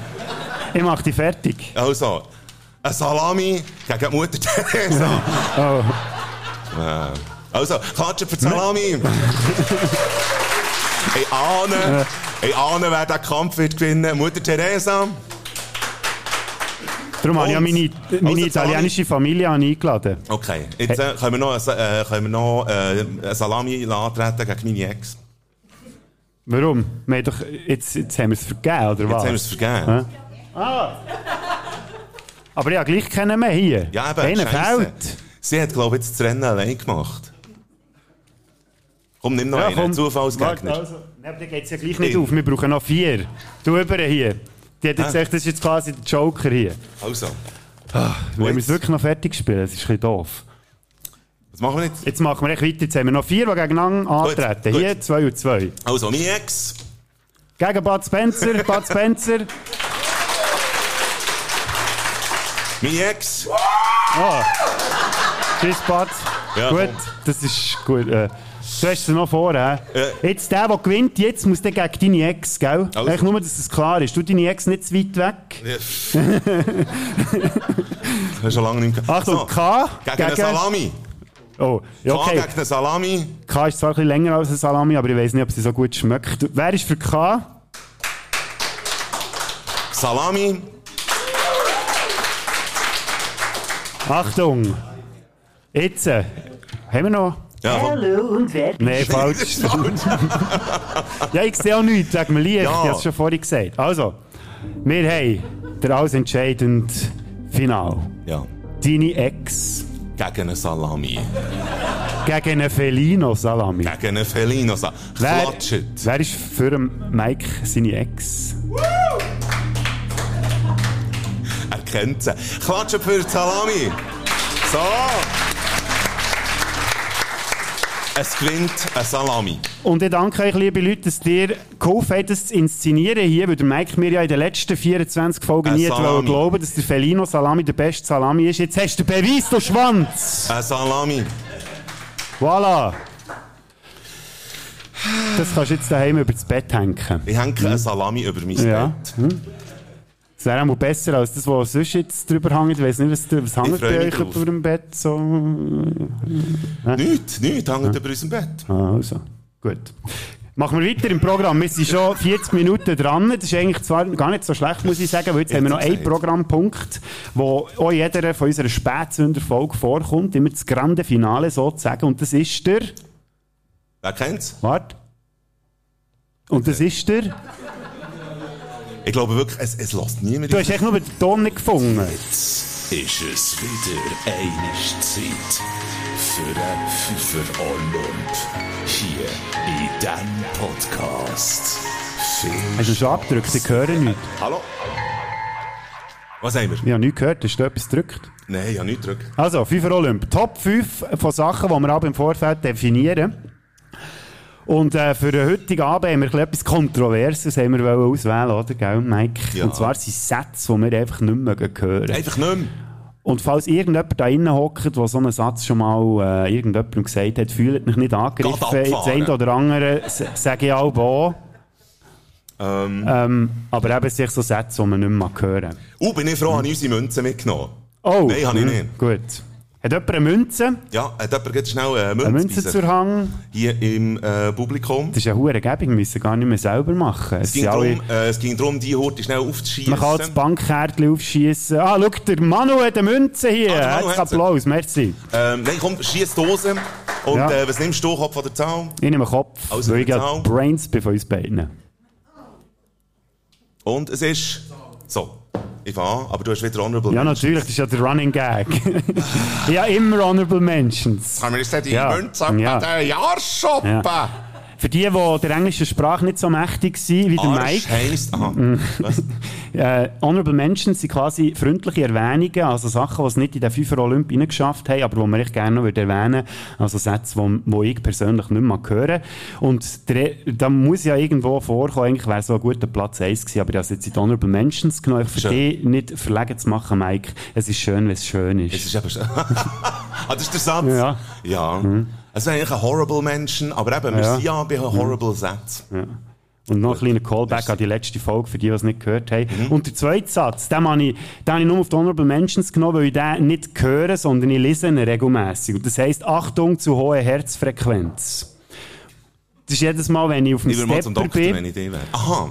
ich mach dich fertig. Also, ein Salami gegen die Mutter Teresa. Oh. Äh, Also, klatschen für die Salami. ich ahne, ich ahne, wer den Kampf wird gewinnen. Mutter Teresa. Darum habe ich ja meine, meine Also, italienische Familie eingeladen. Okay, jetzt äh, können wir noch, ein- äh, können wir noch äh, Salami antreten gegen meine Ex. Warum? Wir haben doch, jetzt, jetzt haben wir es vergeben, oder was? haben wir es vergeben. Hä? Ah. Aber ich habe gleich keinen mehr hier. Ja, eben, fehlt. Sie hat, glaube ich, jetzt das Rennen allein gemacht. Komm, nimm noch Ja, einen. komm. Zufallsgegner. Warte, Also, nee, aber dann geht es ja gleich nicht Ich- auf. Wir brauchen noch vier. Du über hier. Die hat jetzt gesagt, das ist jetzt quasi der Joker hier. Also, Wollen wir es wirklich noch fertig spielen? Das ist ein bisschen doof. was machen wir jetzt? Jetzt machen wir echt weiter. Jetzt haben wir noch vier, die gegeneinander antreten. gut. Hier zwei und zwei. Also, meine Ex. Gegen Bud Spencer. Bud Spencer. Meine Ex. Ah. Tschüss, Bud. Ja, gut, komm. das ist gut. Äh, du hast sie noch vor, hä? Jetzt der, der gewinnt, jetzt muss der gegen deine Ex, gell? Also. Eigentlich nur, dass es klar ist. Du deine Ex nicht zu weit weg. Ja. Das hast schon lange nicht mehr Achtung, So, K. Gegen eine Salami. Oh, ja, K okay. gegen eine Salami. K ist zwar ein bisschen länger als eine Salami, aber ich weiß nicht, ob sie so gut schmeckt. Wer ist für K? Salami. Achtung. Jetzt. Äh, haben wir noch? Ja. Hallo und wer Nein, falsch. ja, ich sehe auch nichts wegen dem Licht. Ja. Ich habe es schon vorhin gesagt. Also, wir haben der alles entscheidende Final. Ja. Deine Ex Gegen eine Salami. gegen einen Felino Salami. Gegen eine Felino. Sa- Wer, Klatscht. wer ist für Mike seine Ex? Er kennt sie. Klatschen für die Salami. So. Es gewinnt eine Salami. Und ich danke euch, liebe Leute, dass ihr geholfen habt, das zu inszenieren hier, weil der Mike mir ja in den letzten 24 Folgen Ein nie wollen glauben, dass der Felino Salami der beste Salami ist. Jetzt hast du den Beweis, du Schwanz! Eine Salami. Voilà! Das kannst du jetzt daheim über das Bett hängen. Ich hänge eine Salami über mein Ja. Bett. Hm. Das wäre auch besser als das, was sonst jetzt drüber hängt. Ich weiß nicht, was, was hängt bei euch drauf. über dem Bett. So. Nichts, nichts hängt über unserem Bett. Ah, also, gut. Machen wir weiter im Programm. Wir sind schon 40 Minuten dran. Das ist eigentlich zwar gar nicht so schlecht, muss ich sagen, weil jetzt haben wir noch einen Programmpunkt, wo auch jeder von unserer Spätsünder-Folge vorkommt. Immer das grande Finale sozusagen. Und das ist der... Wer kennt's? Warte. Und das ist der... Ich glaube wirklich, es, es lässt niemand. Du hast echt nur den Ton nicht gefunden. Jetzt ist es wieder eine Zeit für einen Fünfer Olymp hier in diesem Podcast. Hast du schon abgedrückt? Ich höre nichts. Hallo? Was haben wir? Ich habe nichts gehört. Hast du etwas gedrückt? Nein, ich habe nichts gedrückt. Also, FIFA Olymp. Top 5 von Sachen, die wir auch im Vorfeld definieren. Und äh, für den heutigen Abend haben wir etwas Kontroverses haben wir auswählen, oder, gell, Mike? Ja. Und zwar sind Sätze, die wir einfach nicht mehr hören. Einfach nicht mehr. Und falls irgendjemand da innen hockt, der so einen Satz schon mal äh, irgendjemandem gesagt hat, fühlt mich nicht angegriffen. Das eine oder andere sage ich auch auch. Ähm. Ähm, aber eben sich so Sätze, die man nicht mehr hören Uh, bin ich froh, habe ich unsere Münzen mitgenommen. Oh, Nein, habe ich hm, nicht. Gut. Hat jemand eine Münze? Ja, hat jemand jetzt schnell eine Münze, Eine Münze bei zur? Hang? Hier im äh, Publikum. Das ist eine hohe Gebung, wir müssen gar nicht mehr selber machen. Es ging, sind alle- darum, äh, es ging darum, die Horte schnell aufzuschießen. Man kann das Bankkärtchen aufschießen. Ah, schau, der Manu hat eine Münze hier. Ah, Herzlichen. Applaus, merci. Ähm, nein, komm, schieß die Hose. Und Ja. äh, was nimmst du, Kopf oder Zahl? Ich nehme Kopf, Also weil ich. Brains von uns beiden. Und es ist... So, ich an, aber du hast wieder Honorable Ja, natürlich, das ist ja der Running Gag. ja, immer Honorable Mentions. Kann man jetzt die Ja. Münze Ja. der Jahr shoppen? Ja. Für die, die der englischen Sprache nicht so mächtig sind wie der Arsch Mike. heisst... Aha. Äh, Honorable Mentions sind quasi freundliche Erwähnungen, also Sachen, die es nicht in den Fünfer Olymp geschafft haben, aber die man echt gerne noch würde erwähnen Also Sätze, die wo ich persönlich nicht mehr hören Und der, da muss ja irgendwo vorkommen, eigentlich wäre so ein guter Platz 1 gewesen, aber ich habe jetzt in die Honorable Mentions genommen, für Schön. dich nicht verlegen zu machen, Mike. Es ist schön, wenn es schön ist. Es ist eben schon... ah, das ist der Satz? Ja. Ja. Es wäre eigentlich ein Horrible Menschen, aber eben, wir Ja. sind ja bei Horrible Sätzen. Ja. Und noch ein kleiner Callback an die letzte Folge, für die, die es nicht gehört haben. Mhm. Und der zweite Satz, den habe ich, den habe ich nur auf die Honorable Mentions genommen, weil ich den nicht höre, sondern ich lese ihn regelmässig. Und das heisst, Achtung zu hoher Herzfrequenz. Das ist jedes Mal, wenn ich auf dem Ich würde mal zum Stepper Doktor, bin. wenn ich. Aha.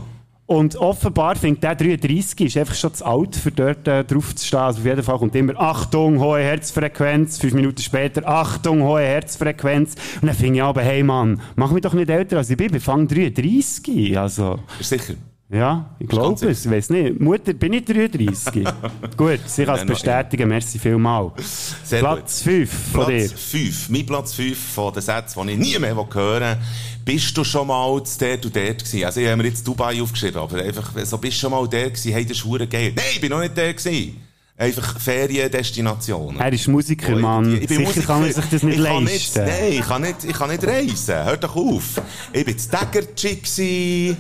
Und offenbar findet der 33 ist einfach schon zu alt, für dort äh, drauf zu stehen. Also auf jeden Fall kommt immer Achtung, hohe Herzfrequenz. Fünf Minuten später Achtung, hohe Herzfrequenz. Und dann finde ich aber, hey Mann, mach mich doch nicht älter als ich bin. Ich fange 33. Also, sicher? Ja, ich glaube es. Ich weiß nicht. Mutter, bin ich 33? gut, sie kann es bestätigen. Merci vielmals. Sehr Platz gut. 5 von dir. Platz 5. Mein Platz 5 von den Sätzen, die ich nie mehr hören will. Bist du schon mal zu dort und dort gewesen? Also, ich habe mir jetzt Dubai aufgeschrieben, aber einfach, so, bist du schon mal dort gewesen? Hey, das ist geil. Nein, ich bin noch nicht dort gewesen. Einfach Feriendestinationen. Er ist Musiker, Mann. Ich bin Sicher Musiker. kann man sich das nicht ich leisten. Nicht, nein, ich kann nicht, ich kann nicht reisen. Hört doch auf. Ich bin zu Daggerchi gsi.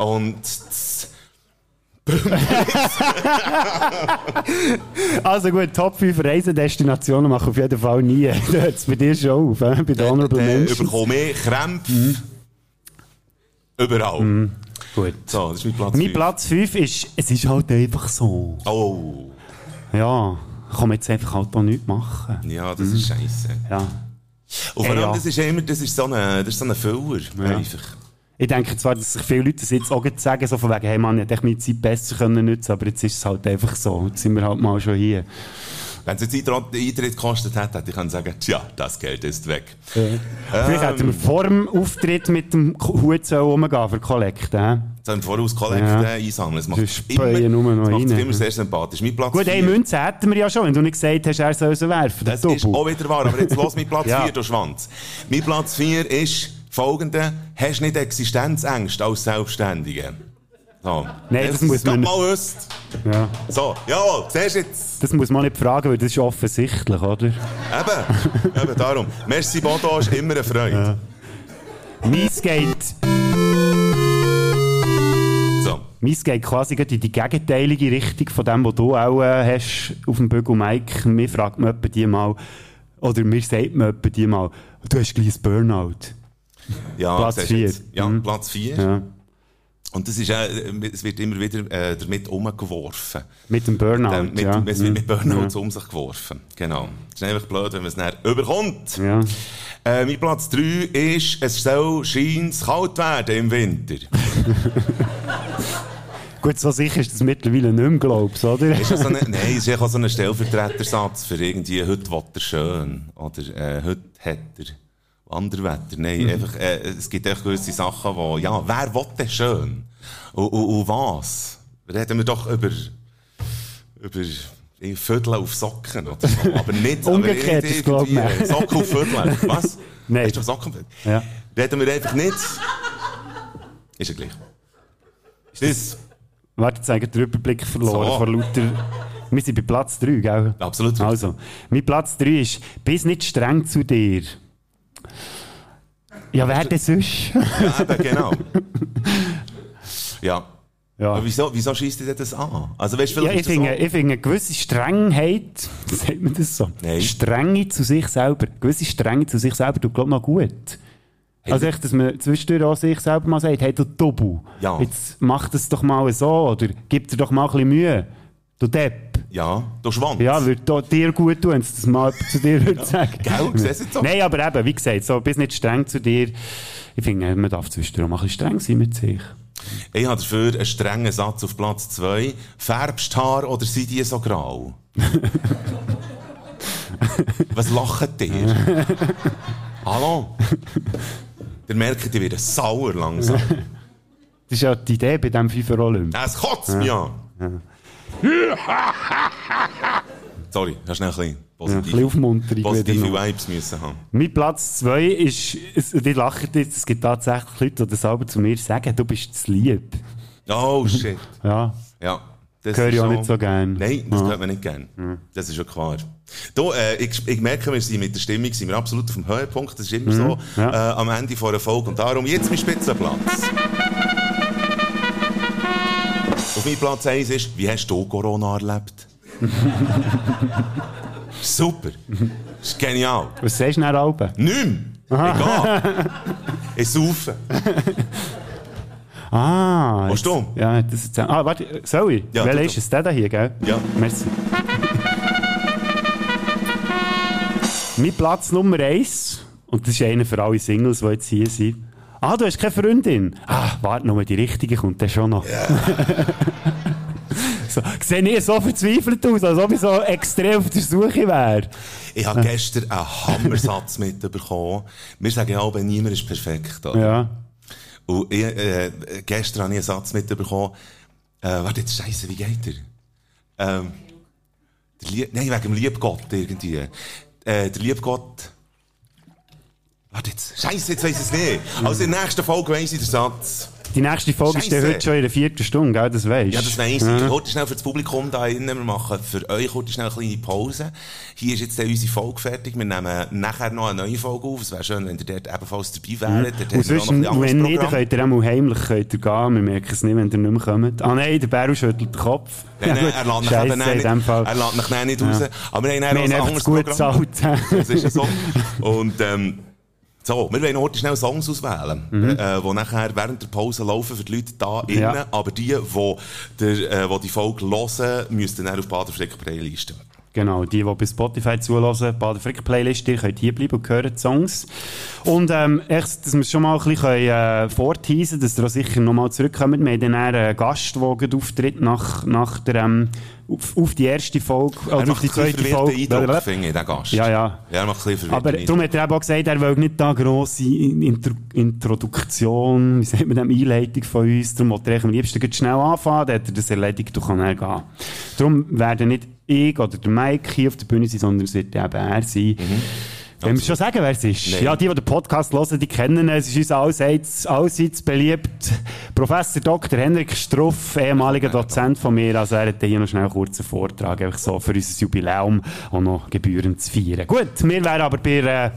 Und Also gut, Top 5 Reisedestinationen machen auf jeden Fall nie. Da hört es bei dir schon auf, äh? bei den Honorable Mentions. bekomme ich Krämpfe. Überall. Gut. So, das ist mein Platz Mein fünf. Platz 5 ist, es ist halt einfach so. Oh. Ja, kann man jetzt einfach halt auch nichts machen. Ja, das ist scheiße. Ja. Und vor Hey, allem, ja. das ist immer, das ist so ein, das ist so ein Füller. Ja. Einfach. Ich denke zwar, dass sich viele Leute das jetzt auch jetzt sagen, so von wegen, hey Mann, ich hätte meine Zeit besser können nutzen aber jetzt ist es halt einfach so. Jetzt sind wir halt mal schon hier. Wenn es jetzt Eintritt, Eintritt gekostet hätte, hätte ich können sagen, tja, das Geld ist weg. Vielleicht hätten wir Ähm, vor dem Auftritt mit dem Hut so rumgehen für Kollekte. Sollen wir voraus Kollekte Ja. einsammeln? Das macht Wir spähen nur noch das macht immer sehr sympathisch. Mein Platz Gut, vier- Münze hätten wir ja schon, wenn du nicht gesagt hast, er soll sie werfen. Das ist auch wieder wahr, aber jetzt los mit Platz Ja. 4, du Schwanz. Mein Platz 4 ist folgende. Hast du nicht Existenzängste als Selbstständige? So. Nein, das muss man- mal wüsst. Ja. So, jawohl, siehst jetzt? Das muss man nicht fragen, weil das ist offensichtlich, oder? Eben, eben darum. Merci Bodo, ist immer eine Freude. Meins geht, So. meins geht quasi in die gegenteilige Richtung von dem, was du auch äh, hast auf dem Bügel, Mike. Mir fragt man etwa die mal, oder mir sagt man etwa die mal, du hast gleich ein Burnout. Ja, Platz siehst du vier. jetzt. Ja, Mhm. Platz 4. Ja. Und das ist, äh, es wird immer wieder äh, damit umgeworfen. Mit dem Burnout, Ähm, mit, ja. Es wird mit Mhm. Burnouts Ja. um sich geworfen. Genau. Es ist einfach blöd, wenn man es dann überkommt. Ja. Äh, mein Platz 3 ist, es soll scheint kalt werden im Winter. Gut, so sicher ist das mittlerweile nicht mehr, glaubst du, oder? ist so eine, nein, es ist einfach so ein Stellvertretersatz für irgendwie, heute will er schön. Oder äh, heute hat er Wanderwetter. Nein, Mhm. einfach, äh, es gibt echt gewisse Sachen, wo, ja, wer will denn schön? Und, und, und was? Reden wir doch über, über Viertel auf Socken oder so. Aber nicht, Umgekehrt aber ist, ich, irgendwie mehr. Socken auf Viertel. Was? Nein. Hast du Socken auf? Ja. Reden wir einfach nicht. Ist ja gleich. Das, Warte, jetzt habe ich den Überblick verloren So. von lauter... Wir sind bei Platz 3, gell? Absolut. Also, mein Platz 3 ist, bist nicht streng zu dir. Ja, wer denn sonst? ja, eben, genau. Ja. Ja. Aber wieso, wieso schießt dir das an? Also, weißt Ja, ich finde, ich finde eine gewisse Strengheit, sagt man das so? Nein. Strenge zu sich selber. Gewisse Strenge zu sich selber tut, glaube ich, noch gut. Also echt, dass man zwischendurch auch sich selber mal sagt, hey, du Dobu, Ja. jetzt mach das doch mal so, oder gib dir doch mal ein bisschen Mühe. Du Depp. Ja, du Schwanz. Ja, würde dir gut tun, wenn es das mal zu dir würde sagen. Gell, siehst jetzt so? Nein, aber eben, wie gesagt, so, bist nicht streng zu dir. Ich finde, man darf zwischendurch auch ein bisschen streng sein mit sich. Ich habe dafür einen strengen Satz auf Platz 2. Färbst Haar oder sind die so grau? Was lacht ihr? Hallo? Ihr merkt, ich werde sauer langsam. Das ist ja die Idee bei diesem FIFA Olymp. Es kotzt mich an. Sorry, hast schnell ein bisschen Ja, ein bisschen positive noch. Vibes müssen haben. Mein Platz 2 ist, es, die lachen jetzt, es gibt tatsächlich Leute, die das selber zu mir sagen, du bist zu lieb. Oh, shit. Ja. Ja. Das Höre ich auch nicht so gern. Nein, das Ja. hört man nicht gern. Das ist schon klar. Da, äh, ich, ich merke, wir sind mit der Stimmung sind wir absolut auf dem Höhepunkt. Das ist immer Mhm, so ja. äh, am Ende von einer Folge. Und darum jetzt mein Spitzenplatz. Auf meinem Platz 1 ist, wie hast du Corona erlebt? Super. Das ist genial. Was sagst du nach Alben? Nimm! Egal. Ich saufe. Ah. Willst jetzt- du? Ja, das ist, ah, warte, soll ich? Ja, Welcher ist es? Der da hier, gell? Ja. Merci. mein Platz Nummer 1, und das ist einer für alle Singles, die jetzt hier sind. Ah, du hast keine Freundin? Ah, warte mal, die richtige kommt dann schon noch. so, sehe ich so verzweifelt aus, als ob ich so extrem auf der Suche wäre. Ich habe gestern einen Hammersatz mitbekommen. Wir sagen ja aber, niemand ist perfekt. Oder? Ja. Und ich, äh, gestern habe ich einen Satz mitbekommen. Äh, warte, jetzt Scheiße, wie geht er? Ähm, der Lie Nein, wegen dem Liebgott irgendwie. Äh, der Liebgott. Warte jetzt. Scheiße, jetzt weiss ich es nicht. Also in der nächsten Folge weiss ich den Satz. Die nächste Folge ist dann Scheisse. heute schon in der vierten Stunde, gell? Das weisst Ja, das weiss ich. Ja. Kurz schnell für das Publikum da innen. Wir machen für euch kurz schnell eine kleine Pause. Hier ist jetzt dann unsere Folge fertig. Wir nehmen nachher noch eine neue Folge auf. Es wäre schön, wenn ihr dort ebenfalls dabei wäret. Dort Und haben bisschen wenn nicht, dann könnt ihr auch mal heimlich könnt ihr gehen. Wir merken es nicht, wenn ihr nicht mehr kommt. Ah nein, der Bär schüttelt den Kopf. Nein, nein, gut, er lässt mich Scheisse eben nicht, er lässt mich nicht Ja. raus. Aber wir haben Wir auch ein haben anderes gut Programm. gezahlt. Das ist ja so. Und, ähm, so, wir wollen heute schnell Songs auswählen, Mhm. äh, die nachher während der Pause laufen für die Leute da innen. Ja. Aber die, die, der, äh, die die Folge hören, müssen dann auf Baderfrick Playlisten. Genau, die, die bei Spotify zulassen, bei der Frick-Playlist, ihr könnt hier bleiben und hören die Songs. Und ähm, echt, dass wir schon mal ein bisschen können, äh, vorteasen dass ihr auch sicher nochmal zurückkommt. Wir haben dann einen Gast, der auftritt nach, nach der, ähm, auf, auf die erste Folge, Er also auf die zweite Folge. Eindruck, finde ich, der Gast. Ja, ja. Ja, er macht ein bisschen Aber darum hat er eben auch gesagt, er will nicht da grosse Intro Introduktion, wie sagt man dem, Einleitung von uns. Darum wollte er am liebsten schnell anfangen, dann hat er das erledigt und kann dann gehen. Darum werden nicht ich oder der Mike hier auf der Bühne sein, sondern es wird eben er sein. Wenn wir schon sagen, wer es ist? Nein. Ja, die, die den Podcast hören, die kennen ihn. Es ist uns allseits, allseits beliebt. Professor Dr. Henrik Struff, ehemaliger Dozent von mir. Also er hat hier noch schnell einen kurzen Vortrag, einfach so für unser Jubiläum auch noch gebührend zu feiern. Gut, wir wären aber bei der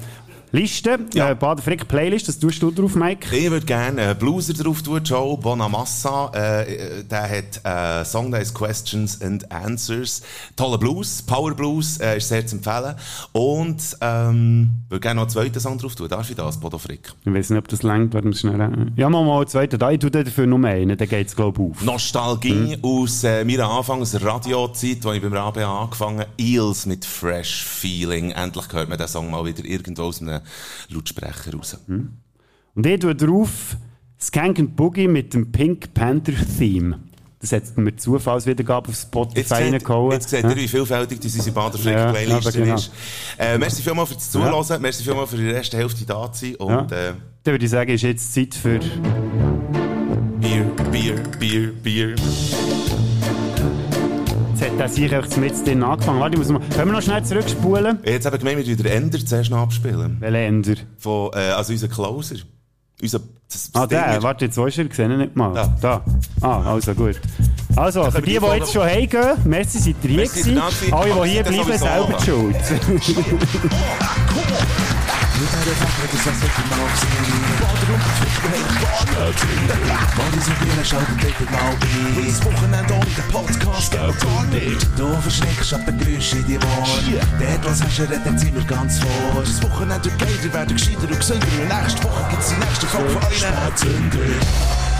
Liste, äh, Bader Frick Playlist, das tust du drauf, Mike? Ich würde gerne einen Blueser drauf tun, Joe Bonamassa. Äh, äh, der hat äh, Song, der heißt Questions and Answers. Toller Blues, Power Blues, äh, ist sehr zu empfehlen. Und ähm, würde gerne noch einen zweiten Song drauf tun. Darf ich das, Bodo Frick? Ich weiß nicht, ob das längt, werden wir schnell... Ja, mal mal einen zweiten da. Ich tue dafür nur einen, dann geht es, glaube ich, auf. Nostalgie aus äh, meiner Anfangs-Radiozeit, wo ich beim Radio angefangen Eels mit Fresh Feeling. Endlich hört man den Song mal wieder irgendwo aus einem Lautsprecher raus. Und ich tue drauf Skank and Boogie mit dem Pink Panther Theme. Das hat mir Zufallswiedergabe auf Spotify reingehauen. jetzt seht ihr, wie vielfältig das unsere Baderfrick Ja, genau. ist. Äh, merci vielmals fürs Zuhören, merci vielmals für die erste Hälfte da zu sein. Und Ja. äh, Dann würde ich sagen, ist jetzt Zeit für... Bier, Bier, Bier, Bier. Jetzt hat er sich einfach mit drin angefangen. Warte, ich muss mal... Können wir noch schnell zurückspulen? Jetzt haben wir gemeint, wir den Ender zuerst noch abspielen. Welchen Ender? Von, äh, also unser Closer. Unser, das, Ah, das Ding der. ist- Warte, jetzt hast du ihn gesehen, nicht mal. Da. Ah, also gut. Also, für die, die die jetzt schon heimgehen, merci, seid ihr hier gewesen. seid da gewesen. Alle, Aber die hier seid ihr bleiben, sowieso selber da. schuld. Mal isolieren, schalten bitte mal ein. Weil das Wochenende ohne den Podcast nicht. Du verschreckst ab den Geräusch in die Ohren. Dort, was hast du, redet sind wir ganz vor. Das Wochenende geht, ihr werdet gescheiter und gesünder. Und nächste Woche gibt's die nächste Folge von euren Spätzünder.